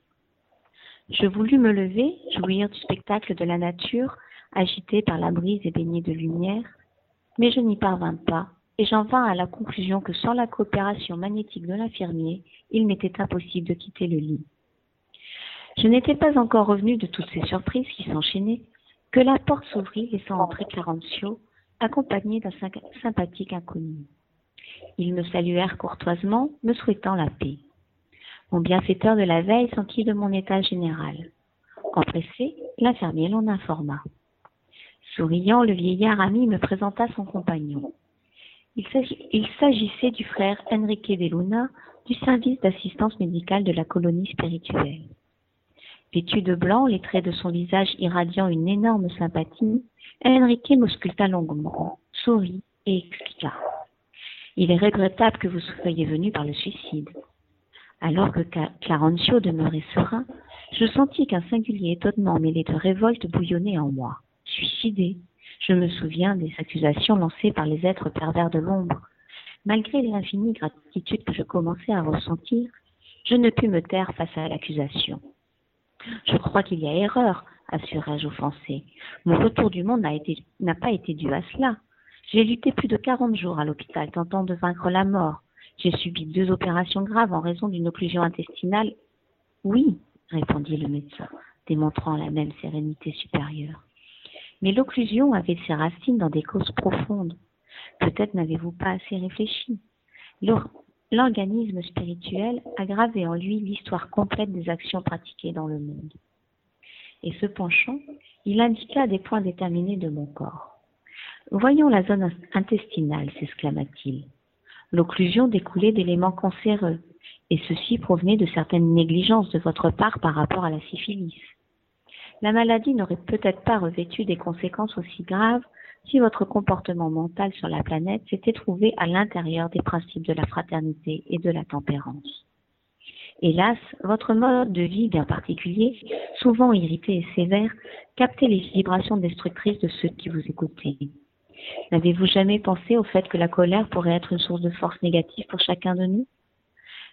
Je voulus me lever, jouir du spectacle de la nature, agité par la brise et baigné de lumière, mais je n'y parvins pas, et j'en vins à la conclusion que sans la coopération magnétique de l'infirmier, il m'était impossible de quitter le lit. Je n'étais pas encore revenu de toutes ces surprises qui s'enchaînaient, que la porte s'ouvrit laissant entrer Clarencio, accompagné d'un sympathique inconnu. Ils me saluèrent courtoisement, me souhaitant la paix. Mon bienfaiteur de la veille s'enquit de mon état général. Empressé, l'infirmier l'en informa. Souriant, le vieillard ami me présenta son compagnon. Il s'agissait du frère Enrique de Luna du service d'assistance médicale de la colonie spirituelle. Vêtu de blanc, les traits de son visage irradiant une énorme sympathie, Enrique m'ausculta longuement, sourit et expliqua. Il est regrettable que vous soyez venu par le suicide. Alors que Clarencio demeurait serein, je sentis qu'un singulier étonnement mêlé de révolte bouillonnait en moi. Suicidé Je me souviens des accusations lancées par les êtres pervers de l'ombre. Malgré l'infinie gratitude que je commençais à ressentir, je ne pus me taire face à l'accusation. Je crois qu'il y a erreur, assurai-je offensé. Mon retour du monde n'a pas été dû à cela. J'ai lutté plus de quarante jours à l'hôpital tentant de vaincre la mort. J'ai subi deux opérations graves en raison d'une occlusion intestinale. Oui, répondit le médecin, démontrant la même sérénité supérieure. Mais l'occlusion avait ses racines dans des causes profondes. Peut-être n'avez-vous pas assez réfléchi. L'organisme spirituel a en lui l'histoire complète des actions pratiquées dans le monde. Et se penchant, il indiqua des points déterminés de mon corps. Voyons la zone intestinale, s'exclama-t-il. L'occlusion découlait d'éléments cancéreux, et ceci provenait de certaines négligences de votre part par rapport à la syphilis. La maladie n'aurait peut-être pas revêtu des conséquences aussi graves si votre comportement mental sur la planète s'était trouvé à l'intérieur des principes de la fraternité et de la tempérance. Hélas, votre mode de vie bien particulier, souvent irrité et sévère, captait les vibrations destructrices de ceux qui vous écoutaient. N'avez-vous jamais pensé au fait que la colère pourrait être une source de force négative pour chacun de nous?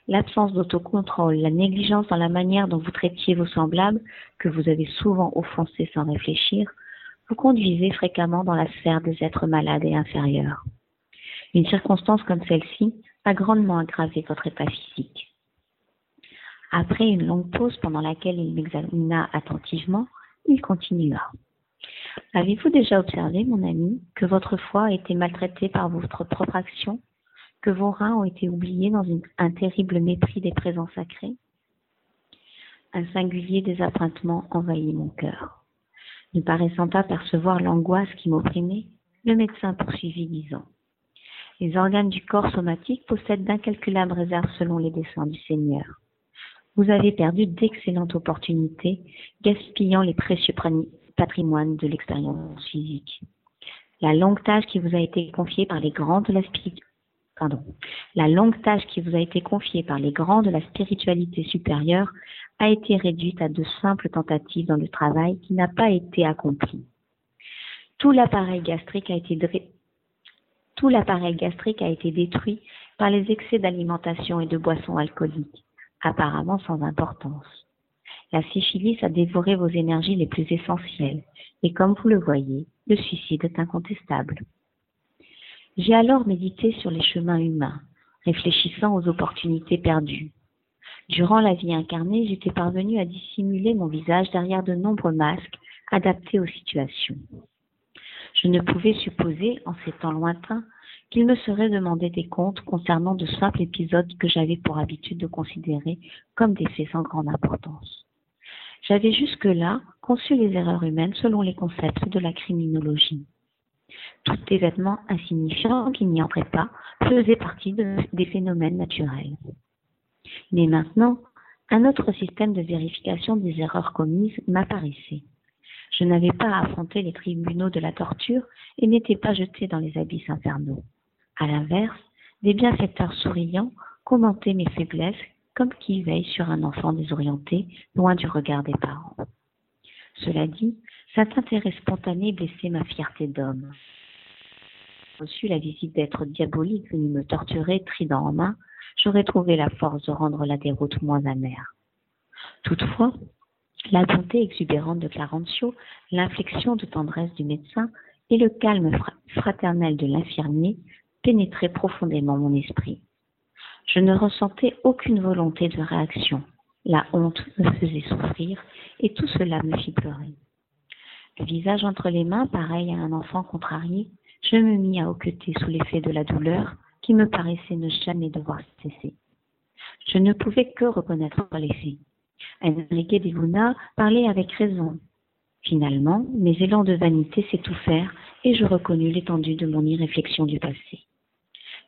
L'absence d'autocontrôle, la négligence dans la manière dont vous traitiez vos semblables, que vous avez souvent offensés sans réfléchir, vous conduisez fréquemment dans la sphère des êtres malades et inférieurs. Une circonstance comme celle-ci a grandement aggravé votre état physique. Après une longue pause pendant laquelle il m'examina attentivement, il continua. Avez-vous déjà observé, mon ami, que votre foie a été maltraité par votre propre action, que vos reins ont été oubliés dans un terrible mépris des présents sacrés? Un singulier désappointement envahit mon cœur. Ne paraissant pas percevoir l'angoisse qui m'opprimait, le médecin poursuivit disant Les organes du corps somatique possèdent d'incalculables réserves selon les desseins du Seigneur. Vous avez perdu d'excellentes opportunités, gaspillant les précieux patrimoine de l'expérience physique. La longue tâche qui vous a été confiée par les grands de la spiritualité supérieure a été réduite à de simples tentatives dans le travail qui n'a pas été accompli. Tout l'appareil gastrique a été détruit par les excès d'alimentation et de boissons alcooliques, apparemment sans importance. La syphilis a dévoré vos énergies les plus essentielles, et comme vous le voyez, le suicide est incontestable. J'ai alors médité sur les chemins humains, réfléchissant aux opportunités perdues. Durant la vie incarnée, j'étais parvenu à dissimuler mon visage derrière de nombreux masques adaptés aux situations. Je ne pouvais supposer, en ces temps lointains, qu'il me serait demandé des comptes concernant de simples épisodes que j'avais pour habitude de considérer comme des faits sans grande importance. J'avais jusque-là conçu les erreurs humaines selon les concepts de la criminologie. Tout événement insignifiant qui n'y entrait pas faisait partie des phénomènes naturels. Mais maintenant, un autre système de vérification des erreurs commises m'apparaissait. Je n'avais pas à affronter les tribunaux de la torture et n'étais pas jeté dans les abysses infernaux. À l'inverse, des bienfaiteurs souriants commentaient mes faiblesses comme qui veille sur un enfant désorienté, loin du regard des parents. Cela dit, cet intérêt spontané blessait ma fierté d'homme. Reçu la visite d'être diabolique venu me torturer, trident en main, j'aurais trouvé la force de rendre la déroute moins amère. Toutefois, la bonté exubérante de Clarencio, l'inflexion de tendresse du médecin et le calme fraternel de l'infirmier pénétraient profondément mon esprit. Je ne ressentais aucune volonté de réaction. La honte me faisait souffrir et tout cela me fit pleurer. Le visage entre les mains, pareil à un enfant contrarié, je me mis à hoqueter sous l'effet de la douleur qui me paraissait ne jamais devoir cesser. Je ne pouvais que reconnaître les faits. Enrique de Luna parlait avec raison. Finalement, mes élans de vanité s'étouffèrent et je reconnus l'étendue de mon irréflexion du passé.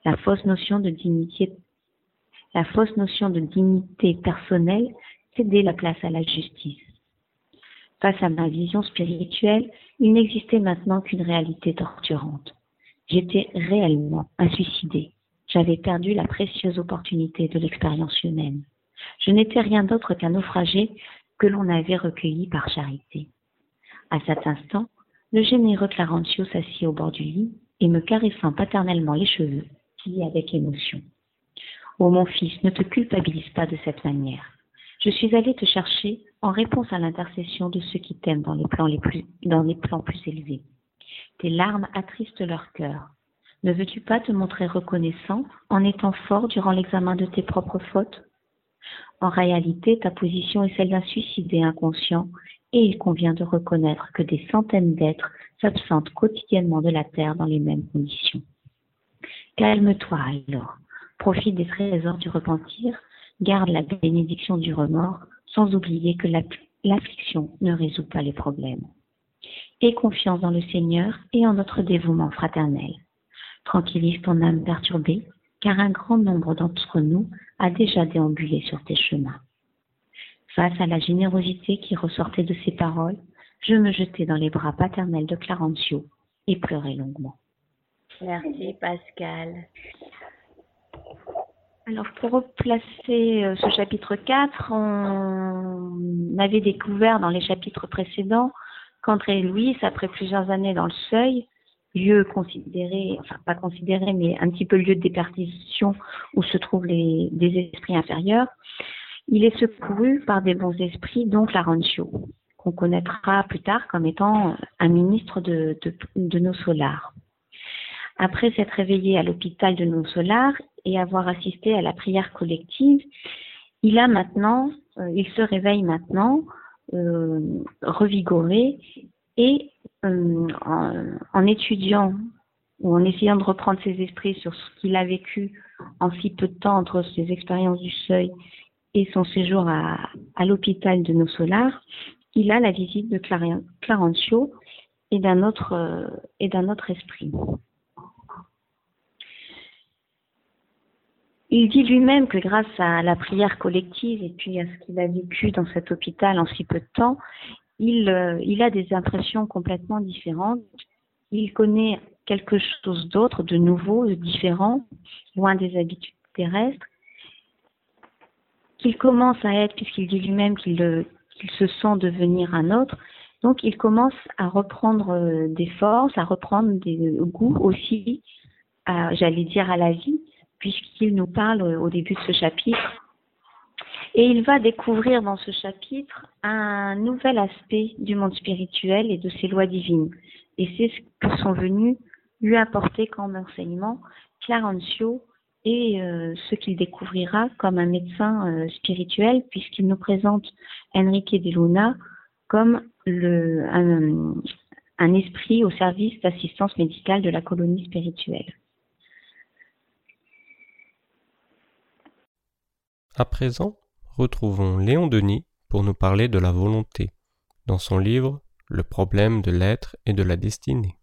La fausse notion de dignité, la fausse notion de dignité personnelle cédait la place à la justice. Face à ma vision spirituelle, il n'existait maintenant qu'une réalité torturante. J'étais réellement un suicidé. J'avais perdu la précieuse opportunité de l'expérience humaine. Je n'étais rien d'autre qu'un naufragé que l'on avait recueilli par charité. À cet instant, le généreux Clarencio s'assit au bord du lit et me caressant paternellement les cheveux, dit avec émotion. Oh mon fils, ne te culpabilise pas de cette manière. Je suis allé te chercher en réponse à l'intercession de ceux qui t'aiment dans les plans les plus, dans les plans plus élevés. Tes larmes attristent leur cœur. Ne veux-tu pas te montrer reconnaissant en étant fort durant l'examen de tes propres fautes? En réalité, ta position est celle d'un suicidé inconscient et il convient de reconnaître que des centaines d'êtres s'absentent quotidiennement de la Terre dans les mêmes conditions. Calme-toi alors, profite des trésors du repentir, garde la bénédiction du remords, sans oublier que l'affliction ne résout pas les problèmes. Aie confiance dans le Seigneur et en notre dévouement fraternel. Tranquillise ton âme perturbée, car un grand nombre d'entre nous a déjà déambulé sur tes chemins. Face à la générosité qui ressortait de ses paroles, je me jetai dans les bras paternels de Clarencio et pleurai longuement. Merci Pascal. Alors pour replacer euh, ce chapitre 4, on avait découvert dans les chapitres précédents qu'André Louis, après plusieurs années dans le seuil, lieu considéré, enfin pas considéré, mais un petit peu lieu de déperdition où se trouvent les, des esprits inférieurs, il est secouru par des bons esprits, dont Clarencio, qu'on connaîtra plus tard comme étant un ministre de, de, nos solars. Après s'être réveillé à l'hôpital de nos solars et avoir assisté à la prière collective, il a maintenant, euh, il se réveille maintenant euh, revigoré et euh, en, étudiant ou en essayant de reprendre ses esprits sur ce qu'il a vécu en si peu de temps entre ses expériences du seuil et son séjour à, l'hôpital de nos solars, il a la visite de Clarencio et d'un autre, et d'un autre esprit. Il dit lui-même que grâce à la prière collective et puis à ce qu'il a vécu dans cet hôpital en si peu de temps, il, euh, il a des impressions complètement différentes. Il connaît quelque chose d'autre, de nouveau, de différent, loin des habitudes terrestres, qu'il commence à être, puisqu'il dit lui-même qu'il se sent devenir un autre. Donc il commence à reprendre euh, des forces, à reprendre des goûts aussi, j'allais dire à la vie, puisqu'il nous parle au début de ce chapitre et il va découvrir dans ce chapitre un nouvel aspect du monde spirituel et de ses lois divines. Et c'est ce que sont venus lui apporter comme enseignement Clarencio et euh, ce qu'il découvrira comme un médecin euh, spirituel, puisqu'il nous présente Enrique de Luna comme un esprit au service d'assistance médicale de la colonie spirituelle. À présent, retrouvons Léon Denis pour nous parler de la volonté, dans son livre Le problème de l'être et de la destinée.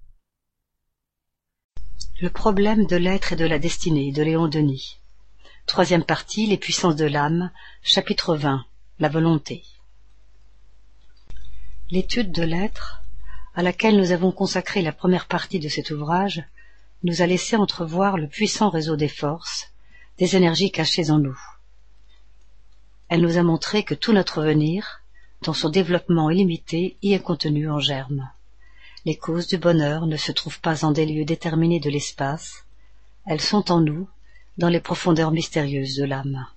Le problème de l'être et de la destinée de Léon Denis. Troisième partie, Les puissances de l'âme, chapitre 20, La volonté. L'étude de l'être, à laquelle nous avons consacré la première partie de cet ouvrage, nous a laissé entrevoir le puissant réseau des forces, des énergies cachées en nous. Elle nous a montré que tout notre venir, dans son développement illimité, y est contenu en germe. Les causes du bonheur ne se trouvent pas en des lieux déterminés de l'espace, elles sont en nous, dans les profondeurs mystérieuses de l'âme.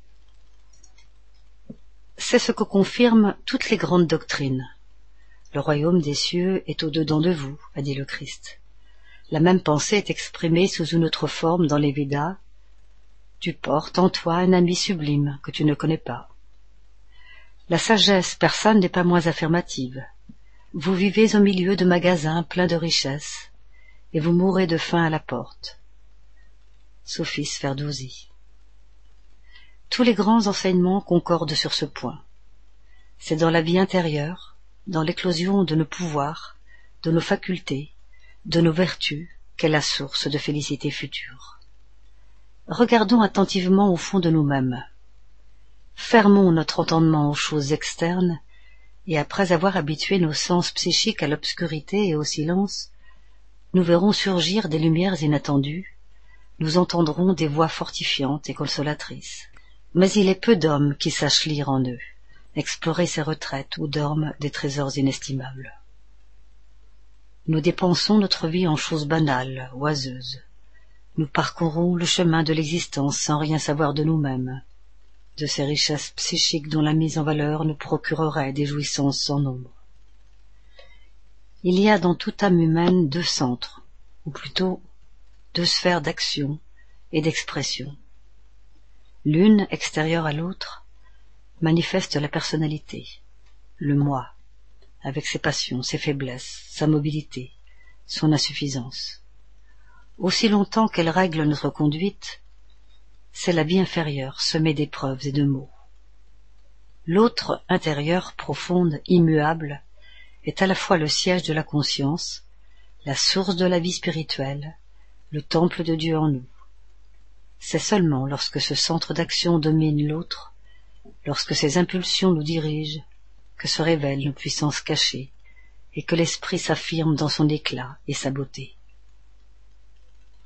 C'est ce que confirment toutes les grandes doctrines. Le royaume des cieux est au-dedans de vous, a dit le Christ. La même pensée est exprimée sous une autre forme dans les Védas. Tu portes en toi un ami sublime que tu ne connais pas. La sagesse persane n'est pas moins affirmative. Vous vivez au milieu de magasins pleins de richesses, et vous mourrez de faim à la porte. Sophie Sferdouzi. Tous les grands enseignements concordent sur ce point. C'est dans la vie intérieure, dans l'éclosion de nos pouvoirs, de nos facultés, de nos vertus, qu'est la source de félicité future. Regardons attentivement au fond de nous-mêmes. Fermons notre entendement aux choses externes, et après avoir habitué nos sens psychiques à l'obscurité et au silence, nous verrons surgir des lumières inattendues, nous entendrons des voix fortifiantes et consolatrices. Mais il est peu d'hommes qui sachent lire en eux, explorer ces retraites où dorment des trésors inestimables. Nous dépensons notre vie en choses banales, oiseuses. Nous parcourons le chemin de l'existence sans rien savoir de nous-mêmes, de ces richesses psychiques dont la mise en valeur nous procurerait des jouissances sans nombre. Il y a dans toute âme humaine deux centres, ou plutôt deux sphères d'action et d'expression. L'une, extérieure à l'autre, manifeste la personnalité, le moi, avec ses passions, ses faiblesses, sa mobilité, son insuffisance. Aussi longtemps qu'elle règle notre conduite, c'est la vie inférieure semée d'épreuves et de maux. L'autre intérieure, profonde, immuable, est à la fois le siège de la conscience, la source de la vie spirituelle, le temple de Dieu en nous. C'est seulement lorsque ce centre d'action domine l'autre, lorsque ses impulsions nous dirigent, que se révèlent nos puissances cachées, et que l'esprit s'affirme dans son éclat et sa beauté.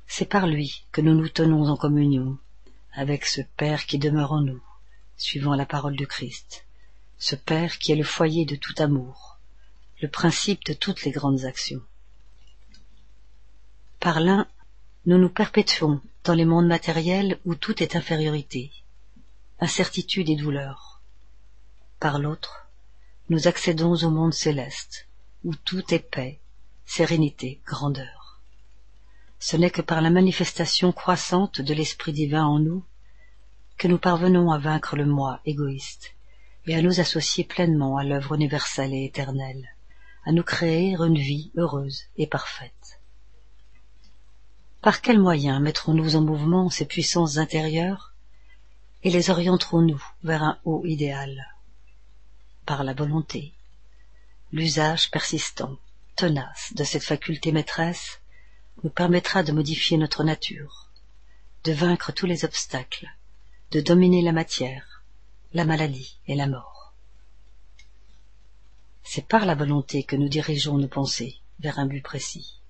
C'est par lui que nous nous tenons en communion avec ce Père qui demeure en nous, suivant la parole du Christ, ce Père qui est le foyer de tout amour, le principe de toutes les grandes actions. Par l'un, nous nous perpétuons dans les mondes matériels où tout est infériorité, incertitude et douleur. Par l'autre, nous accédons au monde céleste, où tout est paix, sérénité, grandeur. Ce n'est que par la manifestation croissante de l'Esprit divin en nous que nous parvenons à vaincre le moi égoïste et à nous associer pleinement à l'œuvre universelle et éternelle, à nous créer une vie heureuse et parfaite. Par quels moyens mettrons-nous en mouvement ces puissances intérieures et les orienterons-nous vers un haut idéal? Par la volonté. L'usage persistant, tenace de cette faculté maîtresse nous permettra de modifier notre nature, de vaincre tous les obstacles, de dominer la matière, la maladie et la mort. C'est par la volonté que nous dirigeons nos pensées vers un but précis.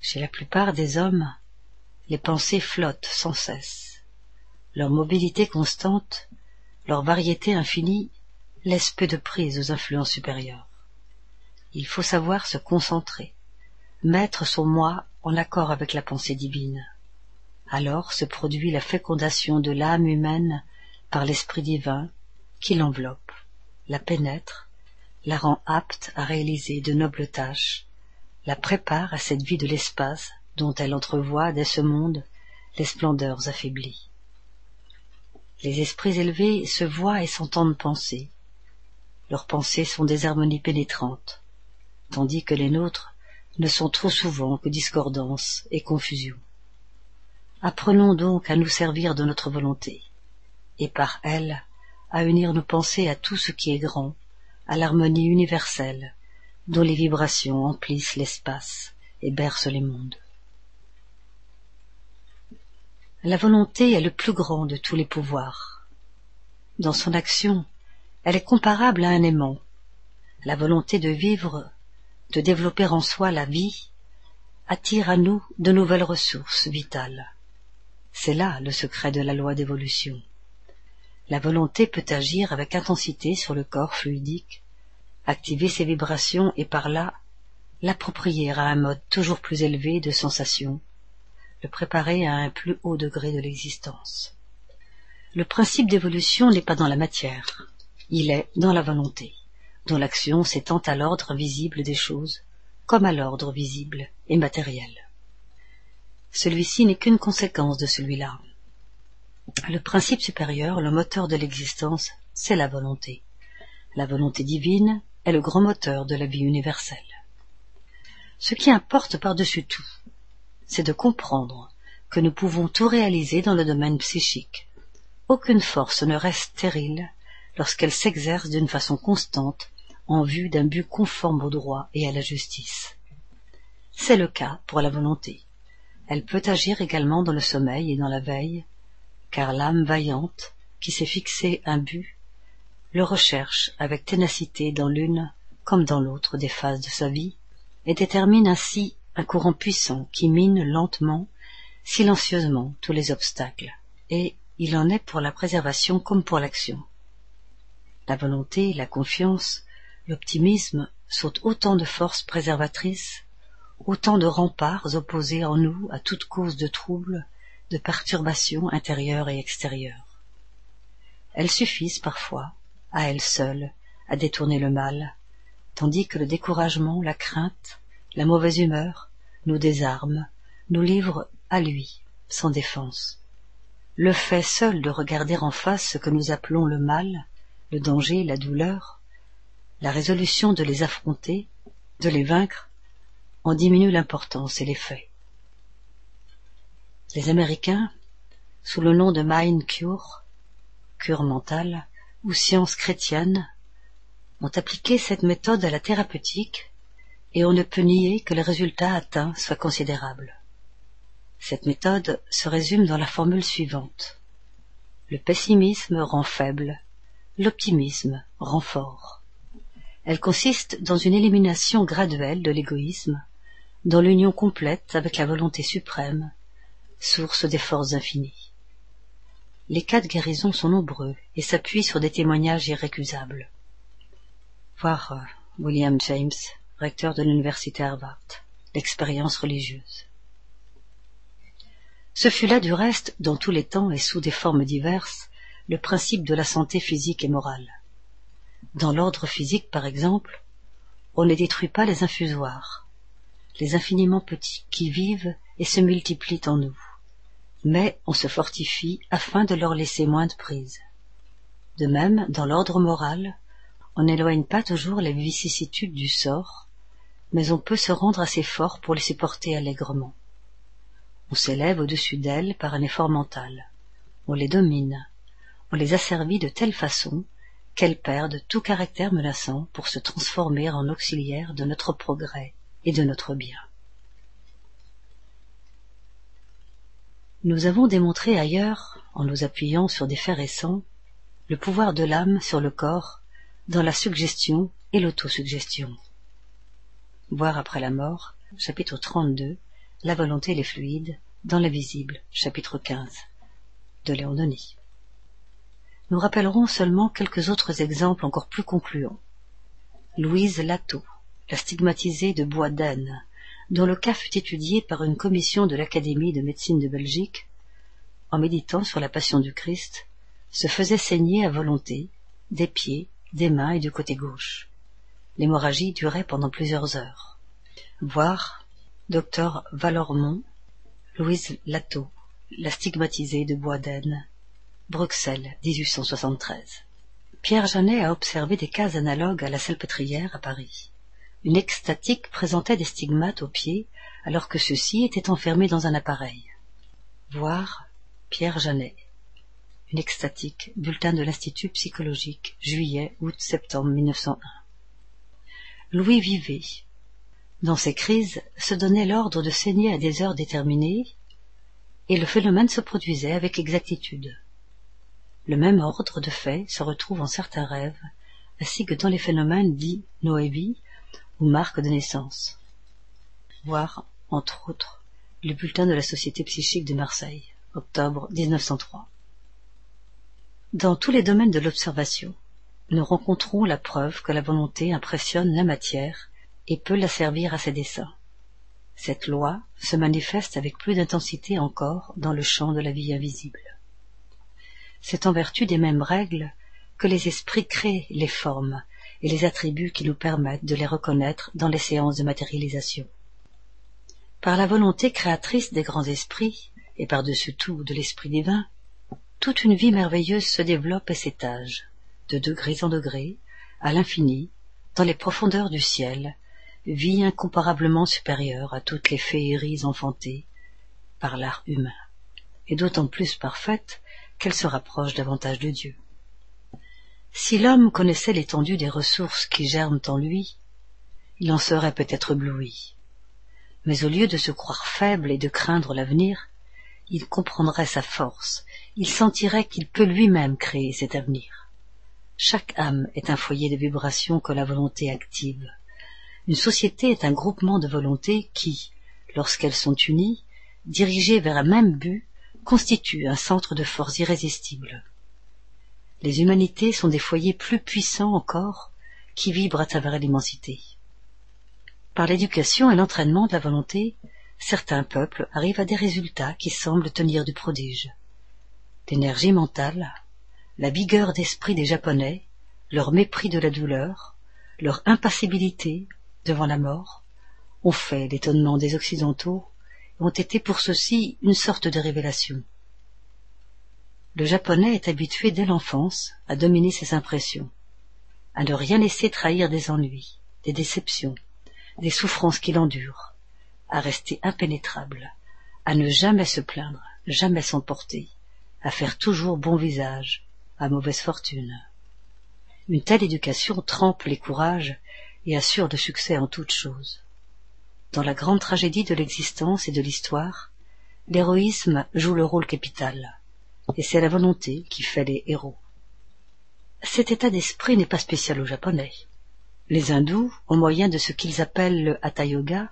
Chez la plupart des hommes, les pensées flottent sans cesse. Leur mobilité constante, leur variété infinie laisse peu de prise aux influences supérieures. Il faut savoir se concentrer, mettre son moi en accord avec la pensée divine. Alors se produit la fécondation de l'âme humaine par l'Esprit divin qui l'enveloppe, la pénètre, la rend apte à réaliser de nobles tâches, la prépare à cette vie de l'espace dont elle entrevoit dès ce monde les splendeurs affaiblies. Les esprits élevés se voient et s'entendent penser, leurs pensées sont des harmonies pénétrantes, tandis que les nôtres ne sont trop souvent que discordance et confusion. Apprenons donc à nous servir de notre volonté, et par elle à unir nos pensées à tout ce qui est grand, à l'harmonie universelle, dont les vibrations emplissent l'espace et bercent les mondes. La volonté est le plus grand de tous les pouvoirs. Dans son action, elle est comparable à un aimant. La volonté de vivre, de développer en soi la vie, attire à nous de nouvelles ressources vitales. C'est là le secret de la loi d'évolution. La volonté peut agir avec intensité sur le corps fluidique, activer ses vibrations et par là l'approprier à un mode toujours plus élevé de sensation, le préparer à un plus haut degré de l'existence. Le principe d'évolution n'est pas dans la matière, il est dans la volonté, dont l'action s'étend à l'ordre visible des choses, comme à l'ordre visible et matériel. Celui-ci n'est qu'une conséquence de celui-là. Le principe supérieur, le moteur de l'existence, c'est la volonté. La volonté divine, est le grand moteur de la vie universelle. Ce qui importe par-dessus tout, c'est de comprendre que nous pouvons tout réaliser dans le domaine psychique. Aucune force ne reste stérile lorsqu'elle s'exerce d'une façon constante en vue d'un but conforme au droit et à la justice. C'est le cas pour la volonté. Elle peut agir également dans le sommeil et dans la veille, car l'âme vaillante, qui s'est fixé un but, le recherche avec ténacité dans l'une comme dans l'autre des phases de sa vie, et détermine ainsi un courant puissant qui mine lentement, silencieusement tous les obstacles, et il en est pour la préservation comme pour l'action. La volonté, la confiance, l'optimisme sont autant de forces préservatrices, autant de remparts opposés en nous à toute cause de trouble, de perturbation intérieure et extérieure. Elles suffisent parfois, à elles seules, à détourner le mal, tandis que le découragement, la crainte, la mauvaise humeur nous désarment, nous livrent à lui, sans défense. Le fait seul de regarder en face ce que nous appelons le mal, le danger, la douleur, la résolution de les affronter, de les vaincre, en diminue l'importance et l'effet. Les Américains, sous le nom de Mind Cure, cure mentale, ou science chrétienne, ont appliqué cette méthode à la thérapeutique et on ne peut nier que le résultat atteint soit considérable. Cette méthode se résume dans la formule suivante. Le pessimisme rend faible, l'optimisme rend fort. Elle consiste dans une élimination graduelle de l'égoïsme, dans l'union complète avec la volonté suprême, source des forces infinies. Les cas de guérison sont nombreux et s'appuient sur des témoignages irrécusables. Voir euh, William James, recteur de l'université Harvard, l'expérience religieuse. Ce fut là du reste, dans tous les temps et sous des formes diverses, le principe de la santé physique et morale. Dans l'ordre physique, par exemple, on ne détruit pas les infusoires, les infiniment petits qui vivent et se multiplient en nous, mais on se fortifie afin de leur laisser moins de prise. De même, dans l'ordre moral, on n'éloigne pas toujours les vicissitudes du sort, mais on peut se rendre assez fort pour les supporter allègrement. On s'élève au-dessus d'elles par un effort mental. On les domine. On les asservit de telle façon qu'elles perdent tout caractère menaçant pour se transformer en auxiliaires de notre progrès et de notre bien. Nous avons démontré ailleurs, en nous appuyant sur des faits récents, le pouvoir de l'âme sur le corps dans la suggestion et l'autosuggestion. Voir après la mort, chapitre 32, La volonté et les fluides, dans l'invisible, chapitre 15, de Léon Denis. Nous rappellerons seulement quelques autres exemples encore plus concluants. Louise Lato, la stigmatisée de Bois d'Anne, dont le cas fut étudié par une commission de l'Académie de médecine de Belgique, en méditant sur la passion du Christ, se faisait saigner à volonté, des pieds, des mains et du côté gauche. L'hémorragie durait pendant plusieurs heures. Voir Docteur Valormont, Louise Lato, la stigmatisée de Boisden, Bruxelles, 1873. Pierre Janet a observé des cas analogues à la salpêtrière à Paris. Une extatique présentait des stigmates aux pieds alors que ceux-ci étaient enfermés dans un appareil. Voir Pierre Janet. Une extatique, bulletin de l'Institut psychologique, juillet, août, septembre 1901. Louis Vivet. Dans ces crises, se donnait l'ordre de saigner à des heures déterminées, et le phénomène se produisait avec exactitude. Le même ordre de fait se retrouve en certains rêves, ainsi que dans les phénomènes dits ou marques de naissance. Voir, entre autres, le bulletin de la Société psychique de Marseille, octobre 1903. Dans tous les domaines de l'observation, nous rencontrons la preuve que la volonté impressionne la matière et peut la servir à ses desseins. Cette loi se manifeste avec plus d'intensité encore dans le champ de la vie invisible. C'est en vertu des mêmes règles que les esprits créent les formes et les attributs qui nous permettent de les reconnaître dans les séances de matérialisation. Par la volonté créatrice des grands esprits, et par-dessus tout de l'esprit divin, toute une vie merveilleuse se développe et s'étage, de degrés en degrés, à l'infini, dans les profondeurs du ciel, vie incomparablement supérieure à toutes les féeries enfantées par l'art humain, et d'autant plus parfaite qu'elle se rapproche davantage de Dieu. Si l'homme connaissait l'étendue des ressources qui germent en lui, il en serait peut-être ébloui. Mais au lieu de se croire faible et de craindre l'avenir, il comprendrait sa force, il sentirait qu'il peut lui-même créer cet avenir. Chaque âme est un foyer de vibrations que la volonté active. Une société est un groupement de volontés qui, lorsqu'elles sont unies, dirigées vers un même but, constituent un centre de force irrésistible les humanités sont des foyers plus puissants encore qui vibrent à travers l'immensité. Par l'éducation et l'entraînement de la volonté, certains peuples arrivent à des résultats qui semblent tenir du prodige. L'énergie mentale, la vigueur d'esprit des Japonais, leur mépris de la douleur, leur impassibilité devant la mort, ont fait l'étonnement des Occidentaux et ont été pour ceux-ci une sorte de révélation. Le japonais est habitué dès l'enfance à dominer ses impressions, à ne rien laisser trahir des ennuis, des déceptions, des souffrances qu'il endure, à rester impénétrable, à ne jamais se plaindre, jamais s'emporter, à faire toujours bon visage, à mauvaise fortune. Une telle éducation trempe les courages et assure le succès en toutes choses. Dans la grande tragédie de l'existence et de l'histoire, l'héroïsme joue le rôle capital et c'est la volonté qui fait les héros. Cet état d'esprit n'est pas spécial aux Japonais. Les hindous, au moyen de ce qu'ils appellent le hatha yoga,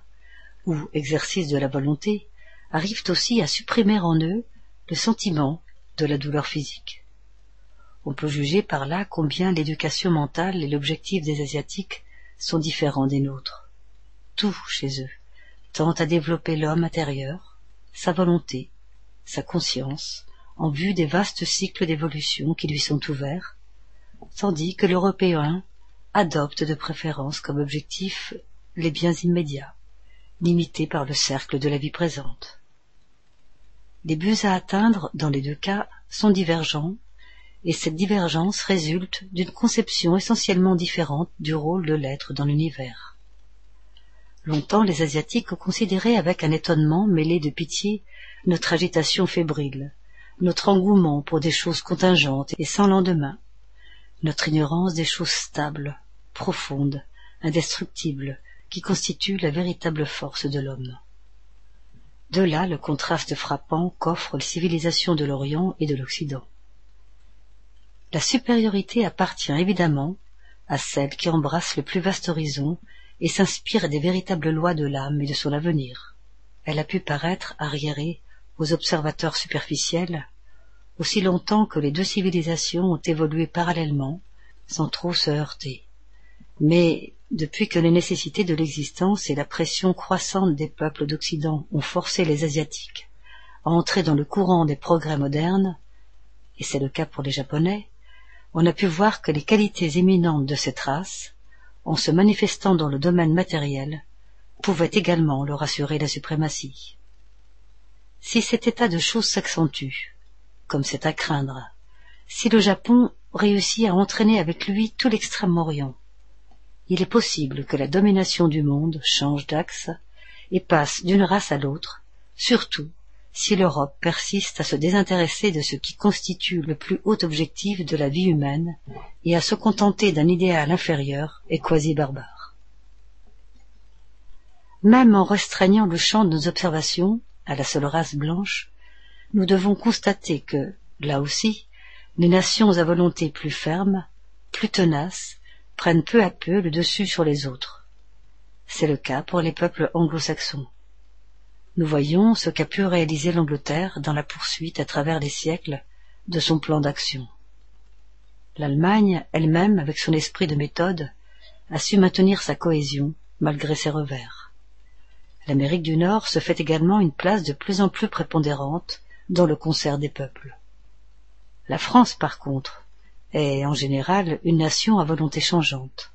ou exercice de la volonté, arrivent aussi à supprimer en eux le sentiment de la douleur physique. On peut juger par là combien l'éducation mentale et l'objectif des Asiatiques sont différents des nôtres. Tout chez eux tend à développer l'homme intérieur, sa volonté, sa conscience, en vue des vastes cycles d'évolution qui lui sont ouverts, tandis que l'Européen adopte de préférence comme objectif les biens immédiats, limités par le cercle de la vie présente. Les buts à atteindre, dans les deux cas, sont divergents, et cette divergence résulte d'une conception essentiellement différente du rôle de l'être dans l'univers. Longtemps les Asiatiques ont considéré avec un étonnement mêlé de pitié notre agitation fébrile, notre engouement pour des choses contingentes et sans lendemain, notre ignorance des choses stables, profondes, indestructibles, qui constituent la véritable force de l'homme. De là le contraste frappant qu'offrent les civilisations de l'Orient et de l'Occident. La supériorité appartient évidemment à celle qui embrasse le plus vaste horizon et s'inspire des véritables lois de l'âme et de son avenir. Elle a pu paraître arriérée aux observateurs superficiels, aussi longtemps que les deux civilisations ont évolué parallèlement, sans trop se heurter. Mais depuis que les nécessités de l'existence et la pression croissante des peuples d'Occident ont forcé les Asiatiques à entrer dans le courant des progrès modernes, et c'est le cas pour les Japonais, on a pu voir que les qualités éminentes de cette race, en se manifestant dans le domaine matériel, pouvaient également leur assurer la suprématie. Si cet état de choses s'accentue, comme c'est à craindre, si le Japon réussit à entraîner avec lui tout l'extrême-orient, il est possible que la domination du monde change d'axe et passe d'une race à l'autre, surtout si l'Europe persiste à se désintéresser de ce qui constitue le plus haut objectif de la vie humaine et à se contenter d'un idéal inférieur et quasi barbare. Même en restreignant le champ de nos observations, à la seule race blanche, nous devons constater que, là aussi, les nations à volonté plus ferme, plus tenaces, prennent peu à peu le dessus sur les autres. C'est le cas pour les peuples anglo-saxons. Nous voyons ce qu'a pu réaliser l'Angleterre dans la poursuite à travers les siècles de son plan d'action. L'Allemagne, elle-même, avec son esprit de méthode, a su maintenir sa cohésion malgré ses revers l'Amérique du Nord se fait également une place de plus en plus prépondérante dans le concert des peuples. La France, par contre, est en général une nation à volonté changeante.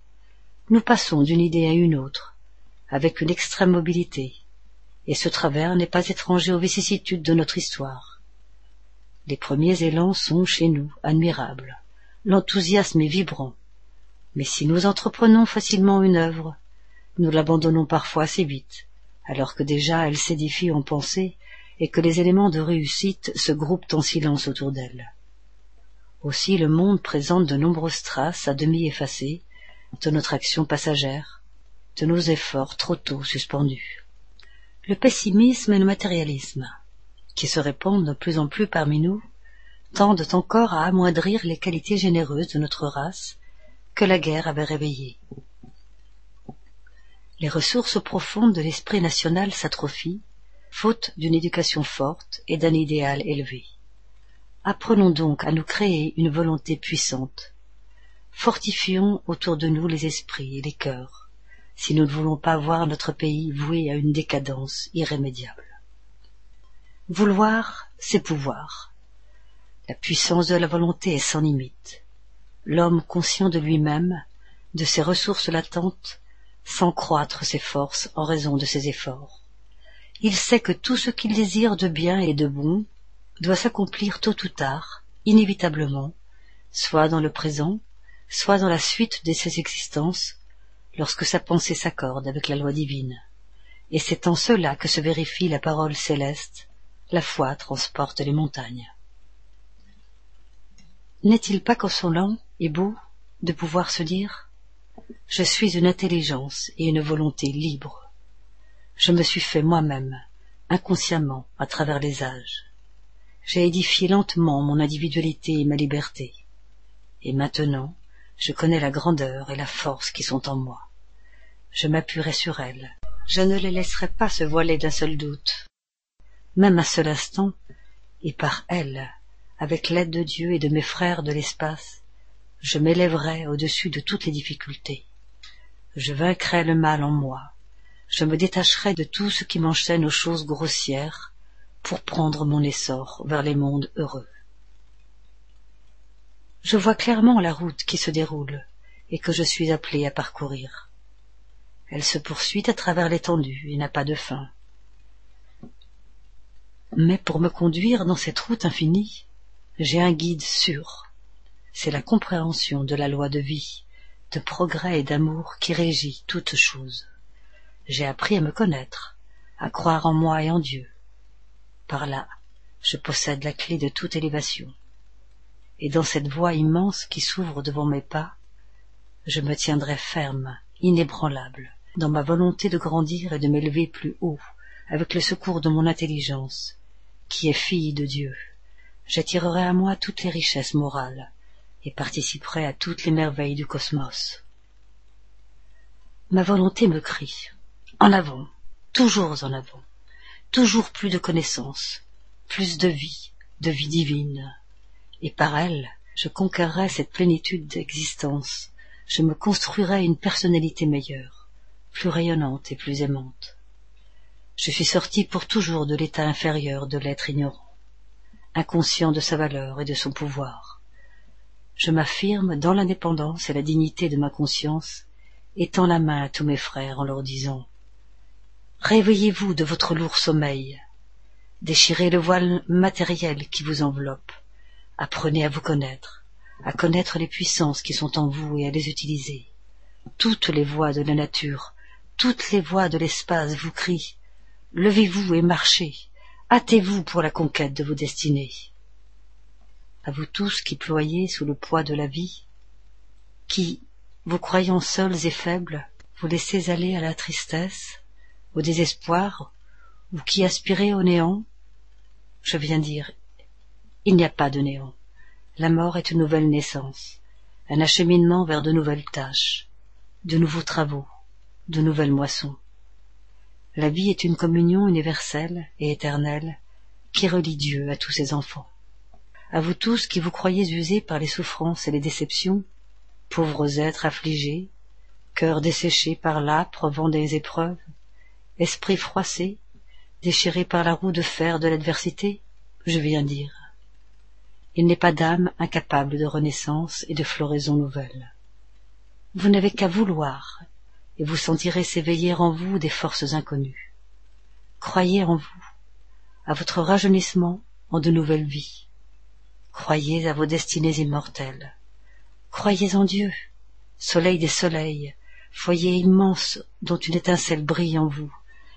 Nous passons d'une idée à une autre, avec une extrême mobilité, et ce travers n'est pas étranger aux vicissitudes de notre histoire. Les premiers élans sont, chez nous, admirables. L'enthousiasme est vibrant. Mais si nous entreprenons facilement une œuvre, nous l'abandonnons parfois assez vite, alors que déjà elle s'édifie en pensée et que les éléments de réussite se groupent en silence autour d'elle. Aussi le monde présente de nombreuses traces à demi effacées de notre action passagère, de nos efforts trop tôt suspendus. Le pessimisme et le matérialisme, qui se répandent de plus en plus parmi nous, tendent encore à amoindrir les qualités généreuses de notre race que la guerre avait réveillées. Les ressources profondes de l'esprit national s'atrophient, faute d'une éducation forte et d'un idéal élevé. Apprenons donc à nous créer une volonté puissante. Fortifions autour de nous les esprits et les cœurs, si nous ne voulons pas voir notre pays voué à une décadence irrémédiable. Vouloir, c'est pouvoir. La puissance de la volonté est sans limite. L'homme conscient de lui-même, de ses ressources latentes, sans croître ses forces en raison de ses efforts. Il sait que tout ce qu'il désire de bien et de bon doit s'accomplir tôt ou tard, inévitablement, soit dans le présent, soit dans la suite de ses existences, lorsque sa pensée s'accorde avec la loi divine. Et c'est en cela que se vérifie la parole céleste, la foi transporte les montagnes. N'est-il pas consolant et beau de pouvoir se dire Je suis une intelligence et une volonté libre. Je me suis fait moi-même, inconsciemment, à travers les âges. J'ai édifié lentement mon individualité et ma liberté. Et maintenant, je connais la grandeur et la force qui sont en moi. Je m'appuierai sur elles. Je ne les laisserai pas se voiler d'un seul doute. Même un seul instant, et par elles, avec l'aide de Dieu et de mes frères de l'espace, je m'élèverai au-dessus de toutes les difficultés. Je vaincrai le mal en moi. Je me détacherai de tout ce qui m'enchaîne aux choses grossières pour prendre mon essor vers les mondes heureux. Je vois clairement la route qui se déroule et que je suis appelé à parcourir. Elle se poursuit à travers l'étendue et n'a pas de fin. Mais pour me conduire dans cette route infinie, j'ai un guide sûr. C'est la compréhension de la loi de vie, de progrès et d'amour qui régit toutes choses. J'ai appris à me connaître, à croire en moi et en Dieu. Par là, je possède la clé de toute élévation. Et dans cette voie immense qui s'ouvre devant mes pas, je me tiendrai ferme, inébranlable, dans ma volonté de grandir et de m'élever plus haut, avec le secours de mon intelligence, qui est fille de Dieu j'attirerai à moi toutes les richesses morales et participerai à toutes les merveilles du cosmos. Ma volonté me crie en avant, toujours en avant, toujours plus de connaissances, plus de vie, de vie divine, et par elle je conquerrai cette plénitude d'existence, je me construirai une personnalité meilleure, plus rayonnante et plus aimante. Je suis sorti pour toujours de l'état inférieur de l'être ignorant inconscient de sa valeur et de son pouvoir. Je m'affirme dans l'indépendance et la dignité de ma conscience, et tends la main à tous mes frères en leur disant Réveillez-vous de votre lourd sommeil, déchirez le voile matériel qui vous enveloppe, apprenez à vous connaître, à connaître les puissances qui sont en vous et à les utiliser. Toutes les voix de la nature, toutes les voix de l'espace vous crient Levez-vous et marchez, hâtez-vous pour la conquête de vos destinées. À vous tous qui ployez sous le poids de la vie, qui, vous croyant seuls et faibles, vous laissez aller à la tristesse, au désespoir, ou qui aspirez au néant, je viens dire, il n'y a pas de néant. La mort est une nouvelle naissance, un acheminement vers de nouvelles tâches, de nouveaux travaux, de nouvelles moissons. La vie est une communion universelle et éternelle qui relie Dieu à tous ses enfants. À vous tous qui vous croyez usés par les souffrances et les déceptions, pauvres êtres affligés, cœurs desséchés par l'âpre vent des épreuves, esprits froissés, déchirés par la roue de fer de l'adversité, je viens dire. Il n'est pas d'âme incapable de renaissance et de floraison nouvelle. Vous n'avez qu'à vouloir et vous sentirez s'éveiller en vous des forces inconnues. Croyez en vous, à votre rajeunissement en de nouvelles vies. Croyez à vos destinées immortelles. Croyez en Dieu, soleil des soleils, foyer immense dont une étincelle brille en vous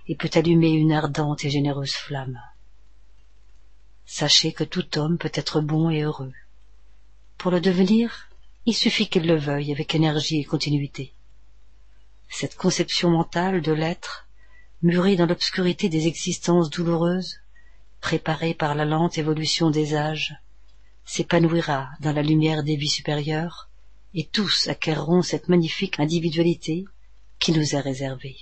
et peut allumer une ardente et généreuse flamme. Sachez que tout homme peut être bon et heureux. Pour le devenir, il suffit qu'il le veuille avec énergie et continuité. Cette conception mentale de l'être, mûrie dans l'obscurité des existences douloureuses, préparée par la lente évolution des âges, s'épanouira dans la lumière des vies supérieures, et tous acquerront cette magnifique individualité qui nous est réservée.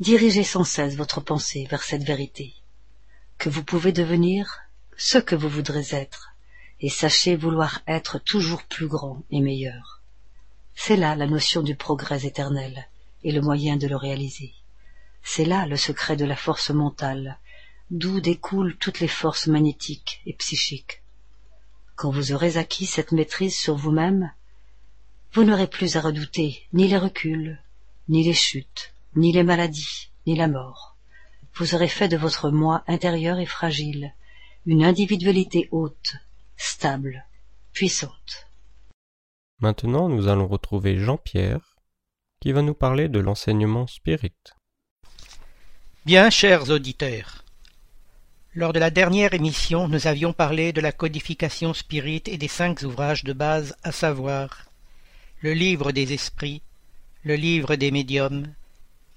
Dirigez sans cesse votre pensée vers cette vérité, que vous pouvez devenir ce que vous voudrez être, et sachez vouloir être toujours plus grand et meilleur. C'est là la notion du progrès éternel et le moyen de le réaliser. C'est là le secret de la force mentale, d'où découlent toutes les forces magnétiques et psychiques. Quand vous aurez acquis cette maîtrise sur vous-même, vous n'aurez plus à redouter ni les reculs, ni les chutes, ni les maladies, ni la mort. Vous aurez fait de votre moi intérieur et fragile une individualité haute, stable, puissante. Maintenant, nous allons retrouver Jean-Pierre, qui va nous parler de l'enseignement spirit. Bien, chers auditeurs, lors de la dernière émission, nous avions parlé de la codification spirit et des cinq ouvrages de base, à savoir le livre des esprits, le livre des médiums,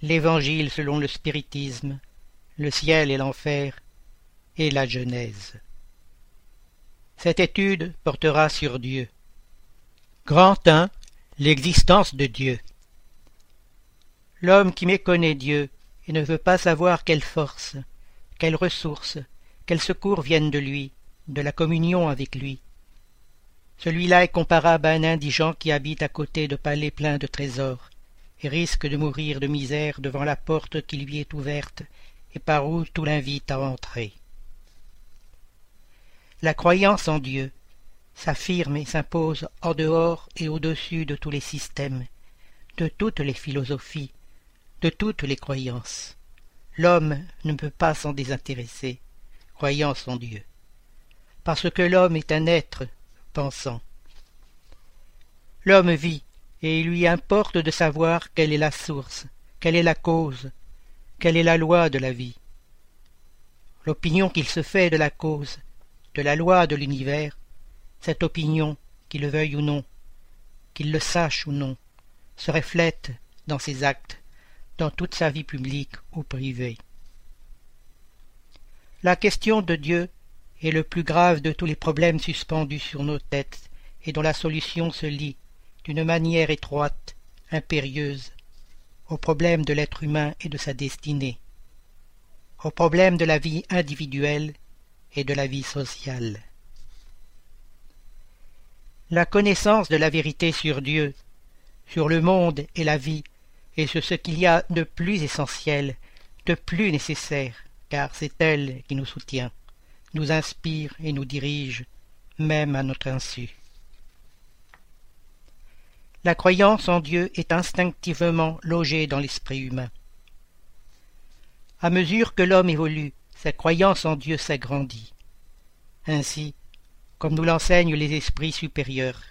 l'évangile selon le spiritisme, le ciel et l'enfer, et la Genèse. Cette étude portera sur Dieu. Grand 1. L'existence de Dieu. L'homme qui méconnaît Dieu et ne veut pas savoir quelle force, quelles ressources, quels secours viennent de lui, de la communion avec lui? Celui-là est comparable à un indigent qui habite à côté de palais pleins de trésors, et risque de mourir de misère devant la porte qui lui est ouverte et par où tout l'invite à entrer. La croyance en Dieu s'affirme et s'impose en dehors et au-dessus de tous les systèmes, de toutes les philosophies, de toutes les croyances. L'homme ne peut pas s'en désintéresser, croyance en Dieu, parce que l'homme est un être pensant. L'homme vit, et il lui importe de savoir quelle est la source, quelle est la cause, quelle est la loi de la vie. L'opinion qu'il se fait de la cause, de la loi de l'univers, cette opinion, qu'il le veuille ou non, qu'il le sache ou non, se reflète dans ses actes, dans toute sa vie publique ou privée. La question de Dieu est le plus grave de tous les problèmes suspendus sur nos têtes et dont la solution se lie, d'une manière étroite, impérieuse, au problème de l'être humain et de sa destinée, au problème de la vie individuelle et de la vie sociale. La connaissance de la vérité sur Dieu, sur le monde et la vie, et sur ce qu'il y a de plus essentiel, de plus nécessaire, car c'est elle qui nous soutient, nous inspire et nous dirige, même à notre insu. La croyance en Dieu est instinctivement logée dans l'esprit humain. À mesure que l'homme évolue, sa croyance en Dieu s'agrandit. Ainsi, comme nous l'enseignent les esprits supérieurs,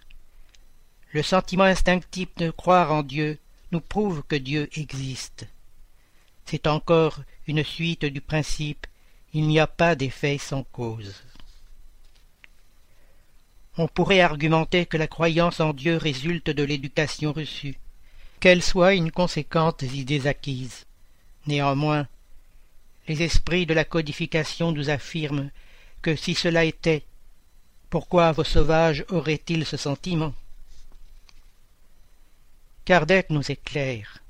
le sentiment instinctif de croire en Dieu prouve que Dieu existe. C'est encore une suite du principe il n'y a pas d'effet sans cause. On pourrait argumenter que la croyance en Dieu résulte de l'éducation reçue, qu'elle soit une conséquente idées acquises. Néanmoins, les esprits de la codification nous affirment que si cela était, pourquoi vos sauvages auraient-ils ce sentiment? Kardec nous éclaire.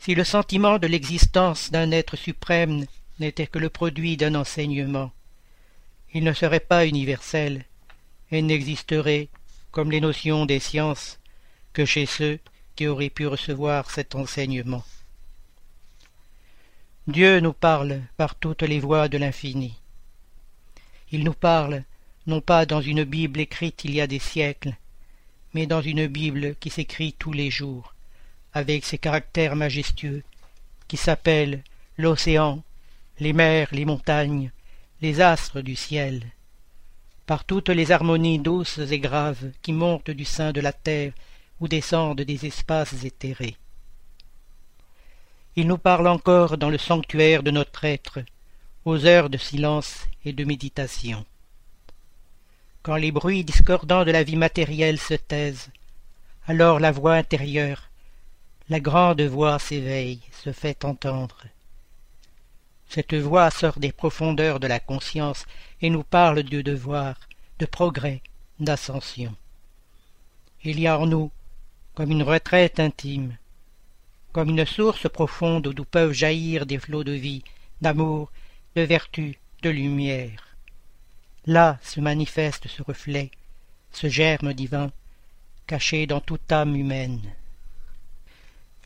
Si le sentiment de l'existence d'un être suprême n'était que le produit d'un enseignement, il ne serait pas universel et n'existerait, comme les notions des sciences, que chez ceux qui auraient pu recevoir cet enseignement. Dieu nous parle par toutes les voies de l'infini. Il nous parle non pas dans une Bible écrite il y a des siècles, mais dans une Bible qui s'écrit tous les jours, avec ses caractères majestueux, qui s'appellent l'océan, les mers, les montagnes, les astres du ciel, par toutes les harmonies douces et graves qui montent du sein de la terre ou descendent des espaces éthérés. Il nous parle encore dans le sanctuaire de notre être, aux heures de silence et de méditation. Quand les bruits discordants de la vie matérielle se taisent, alors la voix intérieure, la grande voix s'éveille, se fait entendre. Cette voix sort des profondeurs de la conscience et nous parle du devoir, de progrès, d'ascension. Il y a en nous, comme une retraite intime, comme une source profonde d'où peuvent jaillir des flots de vie, d'amour, de vertu, de lumière. Là se manifeste ce reflet, ce germe divin, caché dans toute âme humaine.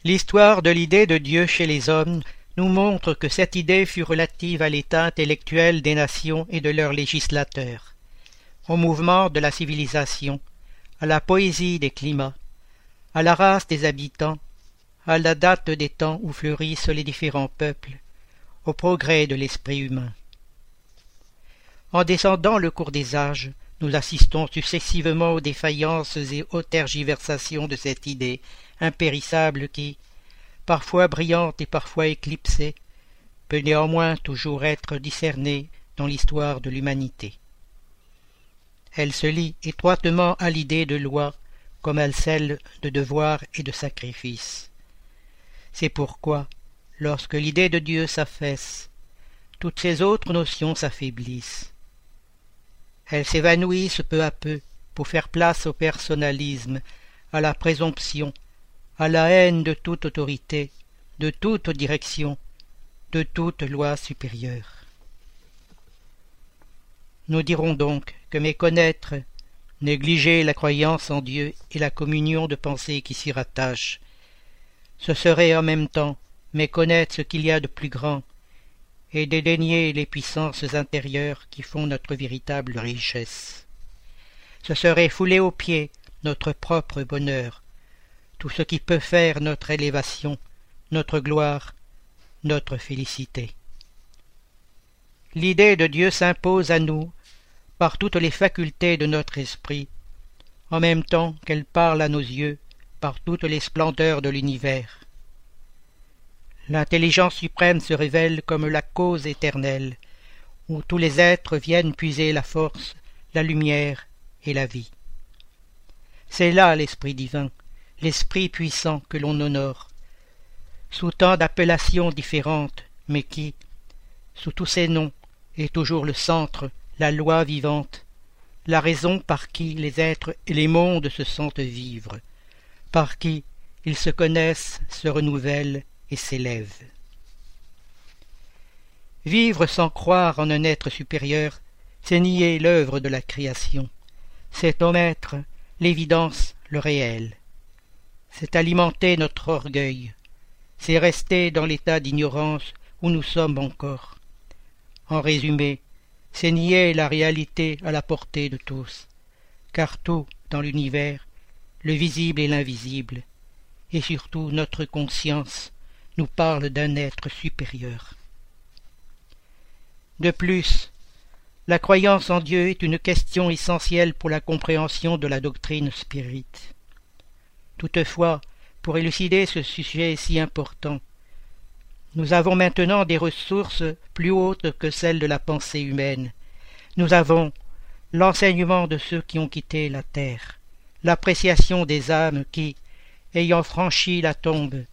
L'histoire de l'idée de Dieu chez les hommes nous montre que cette idée fut relative à l'état intellectuel des nations et de leurs législateurs, au mouvement de la civilisation, à la poésie des climats, à la race des habitants, à la date des temps où fleurissent les différents peuples, au progrès de l'esprit humain. En descendant le cours des âges, nous assistons successivement aux défaillances et aux tergiversations de cette idée impérissable qui, parfois brillante et parfois éclipsée, peut néanmoins toujours être discernée dans l'histoire de l'humanité. Elle se lie étroitement à l'idée de loi comme à celle de devoir et de sacrifice. C'est pourquoi, lorsque l'idée de Dieu s'affaisse, toutes ces autres notions s'affaiblissent. Elles s'évanouissent peu à peu pour faire place au personnalisme, à la présomption, à la haine de toute autorité, de toute direction, de toute loi supérieure. Nous dirons donc que méconnaître, négliger la croyance en Dieu et la communion de pensée qui s'y rattache, ce serait en même temps méconnaître ce qu'il y a de plus grand, et dédaigner les puissances intérieures qui font notre véritable richesse. Ce serait fouler aux pieds notre propre bonheur, tout ce qui peut faire notre élévation, notre gloire, notre félicité. L'idée de Dieu s'impose à nous par toutes les facultés de notre esprit, en même temps qu'elle parle à nos yeux par toutes les splendeurs de l'univers. L'intelligence suprême se révèle comme la cause éternelle, où tous les êtres viennent puiser la force, la lumière et la vie. C'est là l'Esprit divin, l'Esprit puissant que l'on honore, sous tant d'appellations différentes, mais qui, sous tous ces noms, est toujours le centre, la loi vivante, la raison par qui les êtres et les mondes se sentent vivre, par qui ils se connaissent, se renouvellent et s'élève. Vivre sans croire en un être supérieur, c'est nier l'œuvre de la création, c'est omettre l'évidence, le réel, c'est alimenter notre orgueil, c'est rester dans l'état d'ignorance où nous sommes encore. En résumé, c'est nier la réalité à la portée de tous, car tout dans l'univers, le visible et l'invisible, et surtout notre conscience, nous parle d'un être supérieur. De plus, la croyance en Dieu est une question essentielle pour la compréhension de la doctrine spirite. Toutefois, pour élucider ce sujet si important, nous avons maintenant des ressources plus hautes que celles de la pensée humaine. Nous avons l'enseignement de ceux qui ont quitté la terre, l'appréciation des âmes qui, ayant franchi la tombe,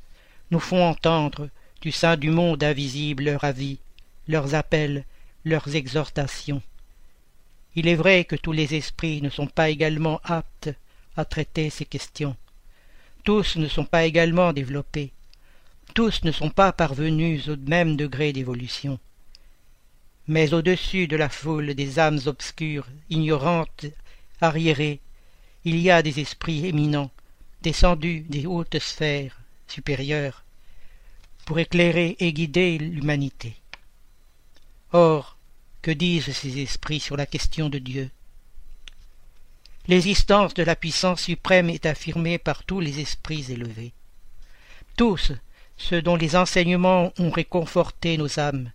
nous font entendre du sein du monde invisible leur avis, leurs appels, leurs exhortations. Il est vrai que tous les esprits ne sont pas également aptes à traiter ces questions. Tous ne sont pas également développés. Tous ne sont pas parvenus au même degré d'évolution. Mais au-dessus de la foule des âmes obscures, ignorantes, arriérées, il y a des esprits éminents, descendus des hautes sphères, pour éclairer et guider l'humanité. Or, que disent ces esprits sur la question de Dieu? L'existence de la puissance suprême est affirmée par tous les esprits élevés. Tous ceux dont les enseignements ont réconforté nos âmes,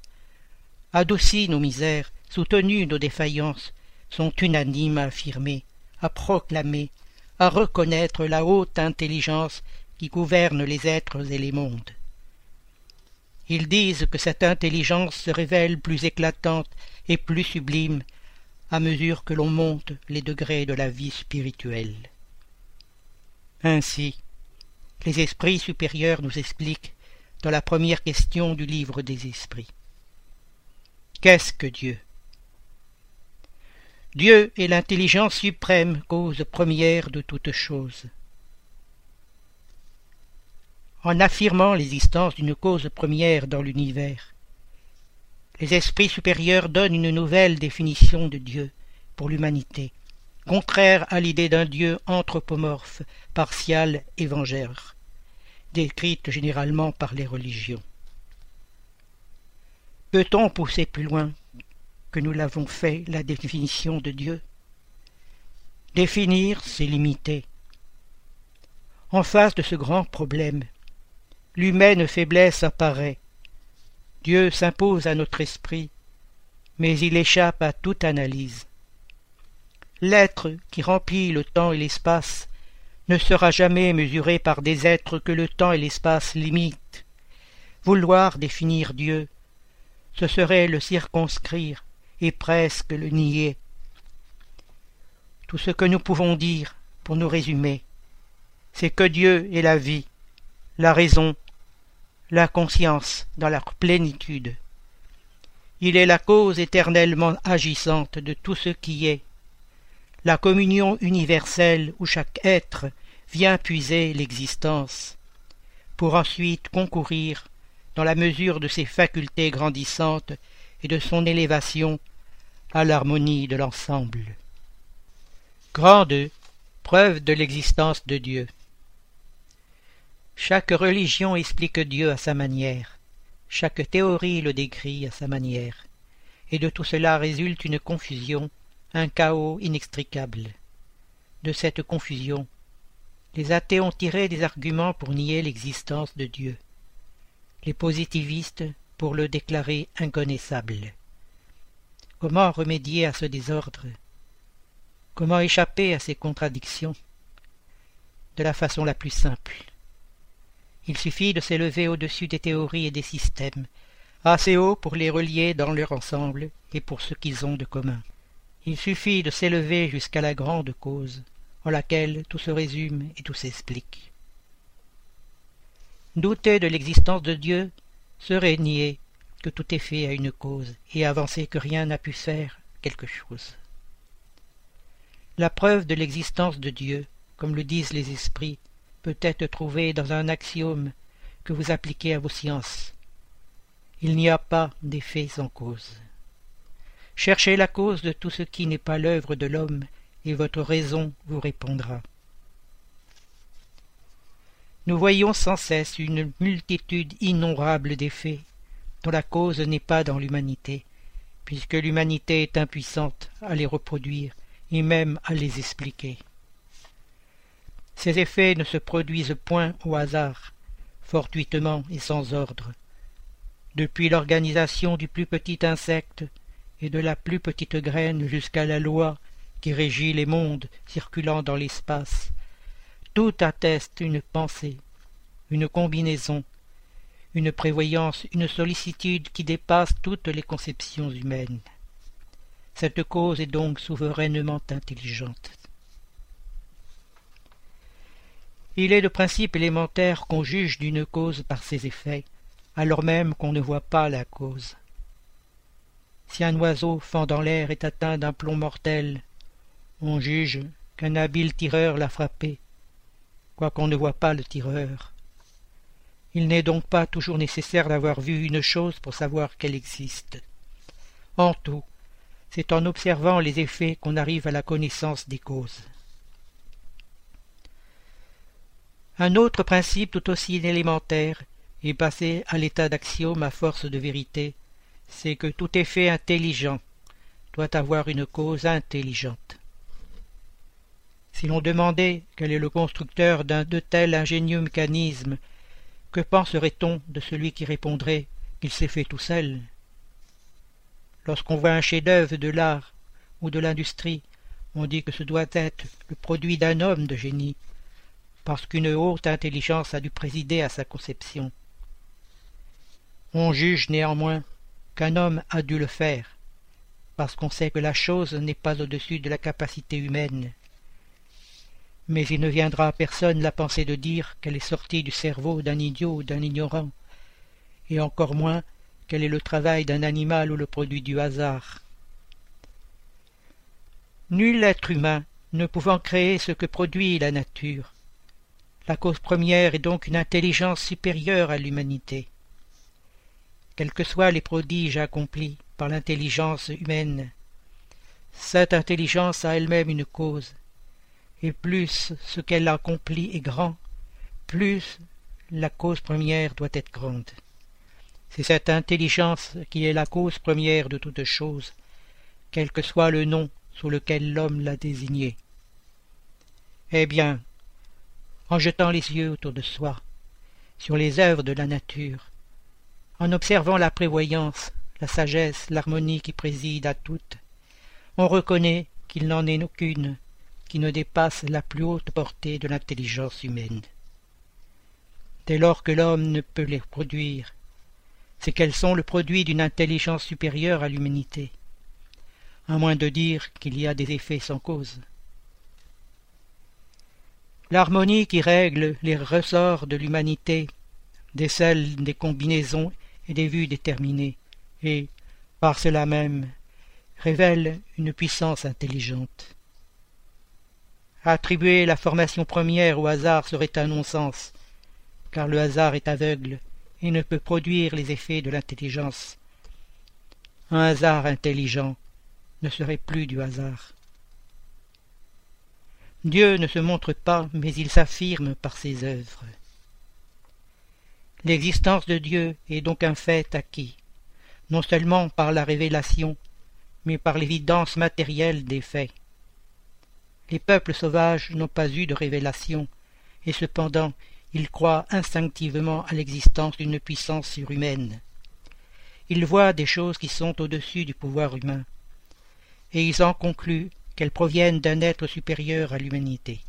adouci nos misères, soutenu nos défaillances, sont unanimes à affirmer, à proclamer, à reconnaître la haute intelligence qui gouverne les êtres et les mondes. Ils disent que cette intelligence se révèle plus éclatante et plus sublime à mesure que l'on monte les degrés de la vie spirituelle. Ainsi, les esprits supérieurs nous expliquent dans la première question du livre des esprits. Qu'est-ce que Dieu? Dieu est l'intelligence suprême, cause première de toute chose. En affirmant l'existence d'une cause première dans l'univers, les esprits supérieurs donnent une nouvelle définition de Dieu pour l'humanité, contraire à l'idée d'un Dieu anthropomorphe, partial et vengeur, décrite généralement par les religions. Peut-on pousser plus loin que nous l'avons fait la définition de Dieu? Définir, c'est limiter. En face de ce grand problème, l'humaine faiblesse apparaît. Dieu s'impose à notre esprit, mais il échappe à toute analyse. L'être qui remplit le temps et l'espace ne sera jamais mesuré par des êtres que le temps et l'espace limitent. Vouloir définir Dieu, ce serait le circonscrire et presque le nier. Tout ce que nous pouvons dire, pour nous résumer, c'est que Dieu est la vie, la raison, la conscience dans leur plénitude. Il est la cause éternellement agissante de tout ce qui est, la communion universelle où chaque être vient puiser l'existence, pour ensuite concourir dans la mesure de ses facultés grandissantes et de son élévation à l'harmonie de l'ensemble. Grande preuve de l'existence de Dieu. Chaque religion explique Dieu à sa manière, chaque théorie le décrit à sa manière, et de tout cela résulte une confusion, un chaos inextricable. De cette confusion, les athées ont tiré des arguments pour nier l'existence de Dieu les positivistes pour le déclarer inconnaissable. Comment remédier à ce désordre? Comment échapper à ces contradictions? De la façon la plus simple. Il suffit de s'élever au-dessus des théories et des systèmes, assez haut pour les relier dans leur ensemble et pour ce qu'ils ont de commun. Il suffit de s'élever jusqu'à la grande cause, en laquelle tout se résume et tout s'explique. Douter de l'existence de Dieu serait nier que tout est fait à une cause et avancer que rien n'a pu faire quelque chose. La preuve de l'existence de Dieu, comme le disent les esprits, peut être trouvée dans un axiome que vous appliquez à vos sciences. Il n'y a pas d'effet sans cause. Cherchez la cause de tout ce qui n'est pas l'œuvre de l'homme, et votre raison vous répondra. Nous voyons sans cesse une multitude innombrable d'effets, dont la cause n'est pas dans l'humanité, puisque l'humanité est impuissante à les reproduire et même à les expliquer. Ces effets ne se produisent point au hasard, fortuitement et sans ordre. Depuis l'organisation du plus petit insecte et de la plus petite graine jusqu'à la loi qui régit les mondes circulant dans l'espace, tout atteste une pensée, une combinaison, une prévoyance, une sollicitude qui dépasse toutes les conceptions humaines. Cette cause est donc souverainement intelligente. Il est de principe élémentaire qu'on juge d'une cause par ses effets, alors même qu'on ne voit pas la cause. Si un oiseau fendant l'air est atteint d'un plomb mortel, on juge qu'un habile tireur l'a frappé, quoiqu'on ne voit pas le tireur. Il n'est donc pas toujours nécessaire d'avoir vu une chose pour savoir qu'elle existe. En tout, c'est en observant les effets qu'on arrive à la connaissance des causes. Un autre principe tout aussi élémentaire et passé à l'état d'axiome à force de vérité, c'est que tout effet intelligent doit avoir une cause intelligente. Si l'on demandait quel est le constructeur d'un de tels ingénieux mécanismes, que penserait-on de celui qui répondrait qu'il s'est fait tout seul? Lorsqu'on voit un chef-d'œuvre de l'art ou de l'industrie, on dit que ce doit être le produit d'un homme de génie, parce qu'une haute intelligence a dû présider à sa conception. On juge néanmoins qu'un homme a dû le faire, parce qu'on sait que la chose n'est pas au-dessus de la capacité humaine. Mais il ne viendra à personne la pensée de dire qu'elle est sortie du cerveau d'un idiot ou d'un ignorant, et encore moins qu'elle est le travail d'un animal ou le produit du hasard. Nul être humain ne pouvant créer ce que produit la nature. La cause première est donc une intelligence supérieure à l'humanité. Quels que soient les prodiges accomplis par l'intelligence humaine, cette intelligence a elle-même une cause, et plus ce qu'elle accomplit est grand, plus la cause première doit être grande. C'est cette intelligence qui est la cause première de toute chose, quel que soit le nom sous lequel l'homme l'a désignée. Eh bien, en jetant les yeux autour de soi, sur les œuvres de la nature, en observant la prévoyance, la sagesse, l'harmonie qui préside à toutes, on reconnaît qu'il n'en est aucune qui ne dépasse la plus haute portée de l'intelligence humaine. Dès lors que l'homme ne peut les produire, c'est qu'elles sont le produit d'une intelligence supérieure à l'humanité, à moins de dire qu'il y a des effets sans cause. L'harmonie qui règle les ressorts de l'humanité décèle des combinaisons et des vues déterminées, et, par cela même, révèle une puissance intelligente. Attribuer la formation première au hasard serait un non-sens, car le hasard est aveugle et ne peut produire les effets de l'intelligence. Un hasard intelligent ne serait plus du hasard. Dieu ne se montre pas, mais il s'affirme par ses œuvres. L'existence de Dieu est donc un fait acquis, non seulement par la révélation, mais par l'évidence matérielle des faits. Les peuples sauvages n'ont pas eu de révélation, et cependant ils croient instinctivement à l'existence d'une puissance surhumaine. Ils voient des choses qui sont au-dessus du pouvoir humain, et ils en concluent qu'elles proviennent d'un être supérieur à l'humanité.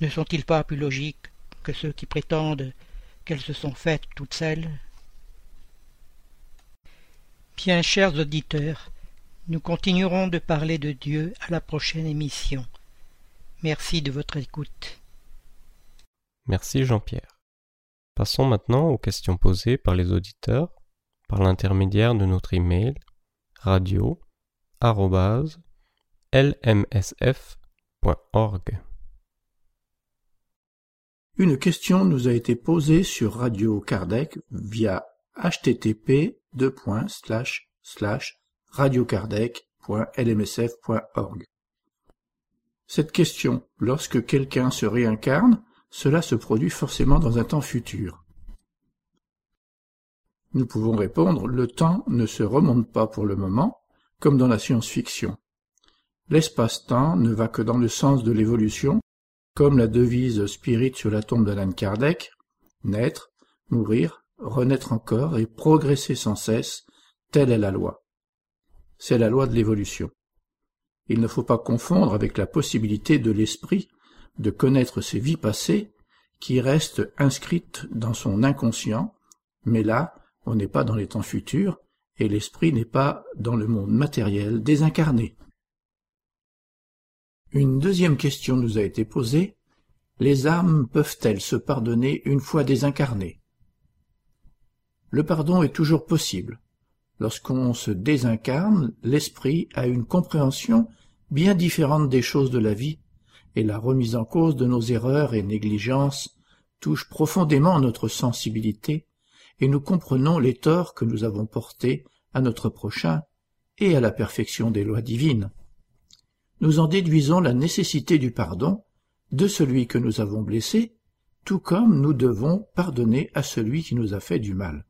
Ne sont-ils pas plus logiques que ceux qui prétendent qu'elles se sont faites toutes seules? Bien, chers auditeurs, nous continuerons de parler de Dieu à la prochaine émission. Merci de votre écoute. Merci Jean-Pierre. Passons maintenant aux questions posées par les auditeurs par l'intermédiaire de notre email radio lmsf.org. Une question nous a été posée sur Radio Kardec via http radiokardec.lmsf.org. Cette question, lorsque quelqu'un se réincarne, cela se produit forcément dans un temps futur. Nous pouvons répondre le temps ne se remonte pas pour le moment, comme dans la science-fiction. L'espace-temps ne va que dans le sens de l'évolution, comme la devise spirit sur la tombe d'Alan Kardec, naître, mourir, renaître encore et progresser sans cesse, telle est la loi. C'est la loi de l'évolution. Il ne faut pas confondre avec la possibilité de l'esprit de connaître ses vies passées qui restent inscrites dans son inconscient, mais là, on n'est pas dans les temps futurs, et l'esprit n'est pas dans le monde matériel désincarné. Une deuxième question nous a été posée. Les âmes peuvent-elles se pardonner une fois désincarnées? Le pardon est toujours possible. Lorsqu'on se désincarne, l'esprit a une compréhension bien différente des choses de la vie et la remise en cause de nos erreurs et négligences touche profondément notre sensibilité, et nous comprenons les torts que nous avons portés à notre prochain et à la perfection des lois divines. Nous en déduisons la nécessité du pardon de celui que nous avons blessé, tout comme nous devons pardonner à celui qui nous a fait du mal.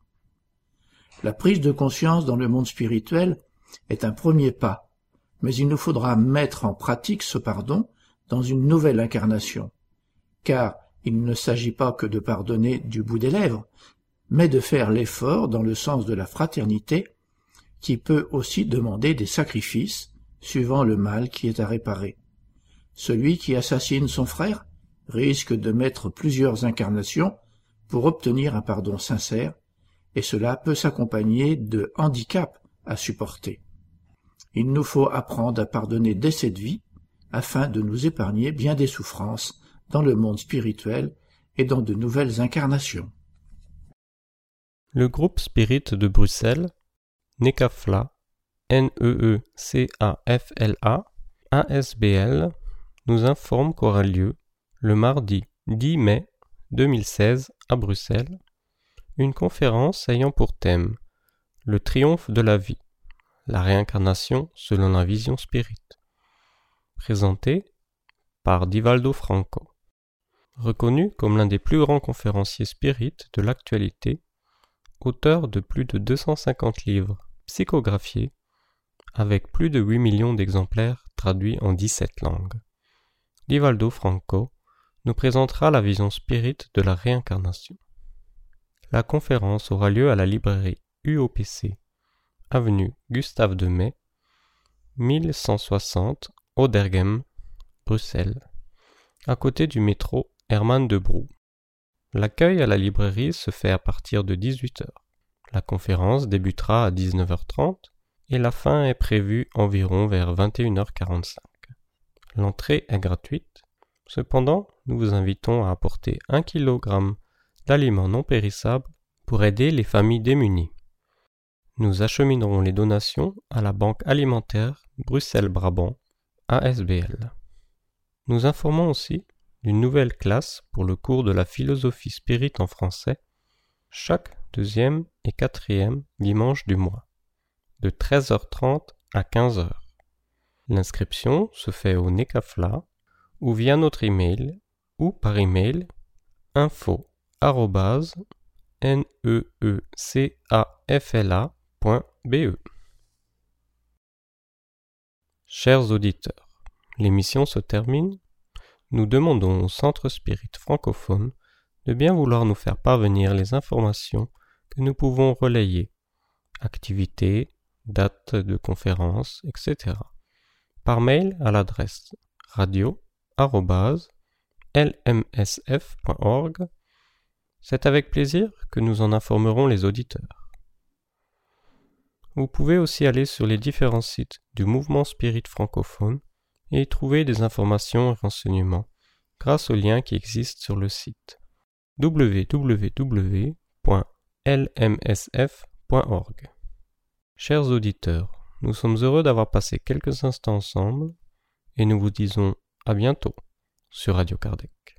La prise de conscience dans le monde spirituel est un premier pas, mais il nous faudra mettre en pratique ce pardon dans une nouvelle incarnation, car il ne s'agit pas que de pardonner du bout des lèvres, mais de faire l'effort dans le sens de la fraternité, qui peut aussi demander des sacrifices, suivant le mal qui est à réparer. Celui qui assassine son frère risque de mettre plusieurs incarnations pour obtenir un pardon sincère, et cela peut s'accompagner de handicaps à supporter. Il nous faut apprendre à pardonner dès cette vie, afin de nous épargner bien des souffrances dans le monde spirituel et dans de nouvelles incarnations. Le groupe Spirit de Bruxelles, NECAFLA, N-E-E-C-A-F-L-A, ASBL, nous informe qu'aura lieu, le mardi 10 mai 2016 à Bruxelles, une conférence ayant pour thème Le triomphe de la vie, la réincarnation selon la vision spirit, présentée par Divaldo Franco. Reconnu comme l'un des plus grands conférenciers spirites de l'actualité, auteur de plus de 250 livres psychographiés, avec plus de 8 millions d'exemplaires traduits en 17 langues. Divaldo Franco nous présentera la vision spirit de la réincarnation. La conférence aura lieu à la librairie UOPC, avenue Gustave de May, 1160 Oderghem, Bruxelles, à côté du métro Hermann de Brou. L'accueil à la librairie se fait à partir de 18h. La conférence débutera à 19h30 et la fin est prévue environ vers 21h45. L'entrée est gratuite. Cependant, nous vous invitons à apporter 1 kg d'aliments non périssables pour aider les familles démunies. Nous acheminerons les donations à la Banque alimentaire Bruxelles-Brabant, ASBL. Nous informons aussi d'une nouvelle classe pour le cours de la philosophie spirit en français chaque deuxième et quatrième dimanche du mois, de 13h30 à 15h. L'inscription se fait au NECAFLA ou via notre email ou par email info e Chers auditeurs, l'émission se termine. Nous demandons au Centre Spirit francophone de bien vouloir nous faire parvenir les informations que nous pouvons relayer, activités, dates de conférences, etc par mail à l'adresse radio-lmsf.org. C'est avec plaisir que nous en informerons les auditeurs. Vous pouvez aussi aller sur les différents sites du mouvement spirit francophone et y trouver des informations et renseignements grâce aux liens qui existent sur le site www.lmsf.org. Chers auditeurs, nous sommes heureux d'avoir passé quelques instants ensemble et nous vous disons à bientôt sur Radio Kardec.